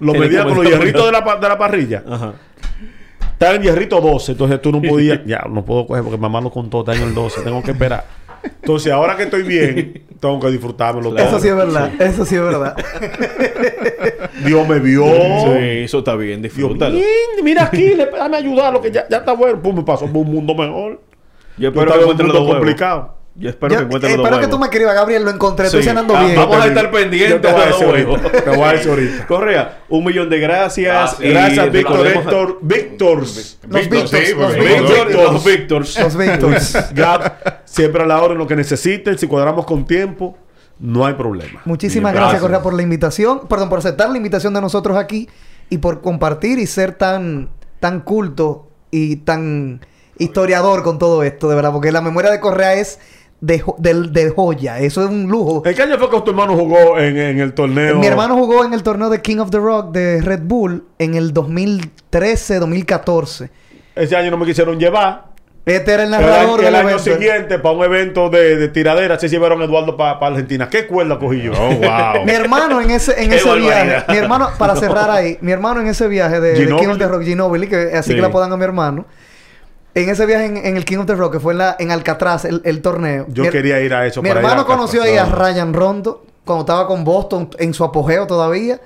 Lo medían como con los hierritos de la, de la parrilla. Ajá. Estaba en hierrito 12, entonces tú no podías. ya, no puedo coger porque mamá lo contó, está en el 12, tengo que esperar. Entonces, ahora que estoy bien, tengo que disfrutármelo Claro. Eso sí es verdad. Eso sí es verdad. Dios me vio. Sí, eso está bien, Dios, disfrútalo. bien, mira aquí, le, dame ayudar, lo que ya, ya está bueno. Pum, me pasó por un mundo mejor. Yo Yo espero que un mundo los huevos. complicado. Yo espero Yo- que encuentres los espero huevos. que tú me escribas, Gabriel, lo encontré. Estoy Sí. cenando Ah, bien. Vamos a estar pendientes Yo te voy a de los decir huevos. Te voy a decir ahorita. Correa, un millón de gracias. y Gracias, Víctor Héctor. Víctors. Los Víctor, Víctors, los Víctors. Los Víctors. Gap, siempre a la hora en lo que necesiten. Si cuadramos con tiempo, no hay problema. Muchísimas Bien, gracias, gracias. Correa, por la invitación. Perdón, por aceptar la invitación de nosotros aquí y por compartir y ser tan, tan culto y tan historiador con todo esto, de verdad. Porque la memoria de Correa es de, jo- del- de joya. Eso es un lujo. ¿En qué año fue que tu hermano jugó en, en el torneo? Mi hermano jugó en el torneo de King of the Rock de Red Bull en el 2013, 2014. Ese año no me quisieron llevar. Este era el narrador el año evento. siguiente, para un evento de, de tiradera, se llevaron a Eduardo para Argentina. ¿Qué cuerda cogí yo? Oh, wow. Mi hermano en ese, en ese viaje, mi hermano, para cerrar ahí, mi hermano en ese viaje de, de King of the Rock, Ginobili, que así Sí. que le apodan a mi hermano, en ese viaje en, en el King of the Rock, que fue en, la, en Alcatraz, el, el torneo. Yo mi, quería ir a eso. Mi para ir hermano a conoció ahí a. Ryan Rondo cuando estaba con Boston en su apogeo todavía.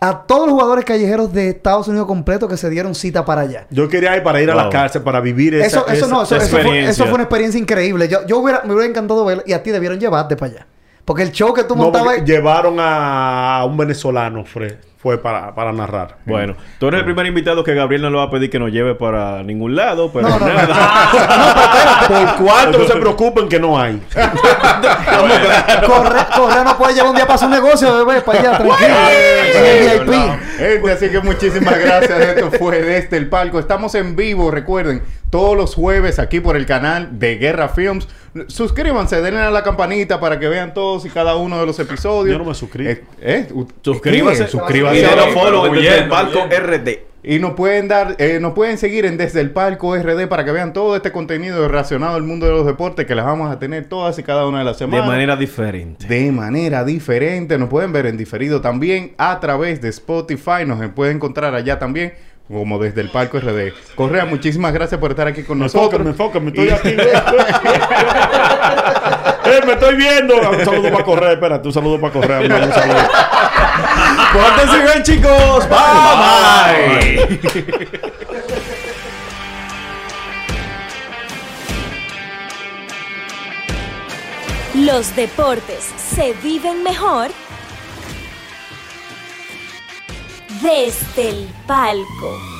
a todos los jugadores callejeros de Estados Unidos completo que se dieron cita para allá. Yo quería ir para ir a la cárcel, para vivir esa, Eso, eso esa- no, eso, esa eso fue, experiencia. eso fue una experiencia increíble. Yo, yo hubiera, me hubiera encantado verlo y a ti debieron llevarte para allá. Porque el show que tú No, montabas... porque llevaron a un venezolano, Fred, fue para, para narrar. Bueno, tú eres el primer invitado que Gabriel no le va a pedir que nos lleve para ningún lado, pero No, no, no. nada. Por cuánto no se preocupen que no hay. Corre, Correa no puede llevar un día para su negocio, bebé, para allá, tranquilo. VIP. Gente, así que muchísimas gracias. Esto fue desde el palco. Estamos en vivo, recuerden, todos los jueves aquí por el canal de Guerra Films. Suscríbanse, denle a la campanita para que vean todos y cada uno de los episodios. Yo no me suscribo. Eh, eh, u- Suscríbase. Y denos Sí, follow en huyendo, Desde el Palco huyendo. RD. Y nos pueden dar, eh, nos pueden seguir en Desde el Palco RD para que vean todo este contenido relacionado al mundo de los deportes que las vamos a tener todas y cada una de las De semanas. manera diferente. de manera diferente. Nos pueden ver en diferido también a través de Spotify. Nos pueden encontrar allá también, como desde el palco RD. Correa, muchísimas gracias por estar aquí con nosotros. Enfócame, enfócame, estoy aquí. eh, me estoy viendo. Un saludo para correr, espérate, un saludo para correr. Un saludo. Pórtense bien, chicos. Bye, bye. Los deportes se viven mejor desde el palco.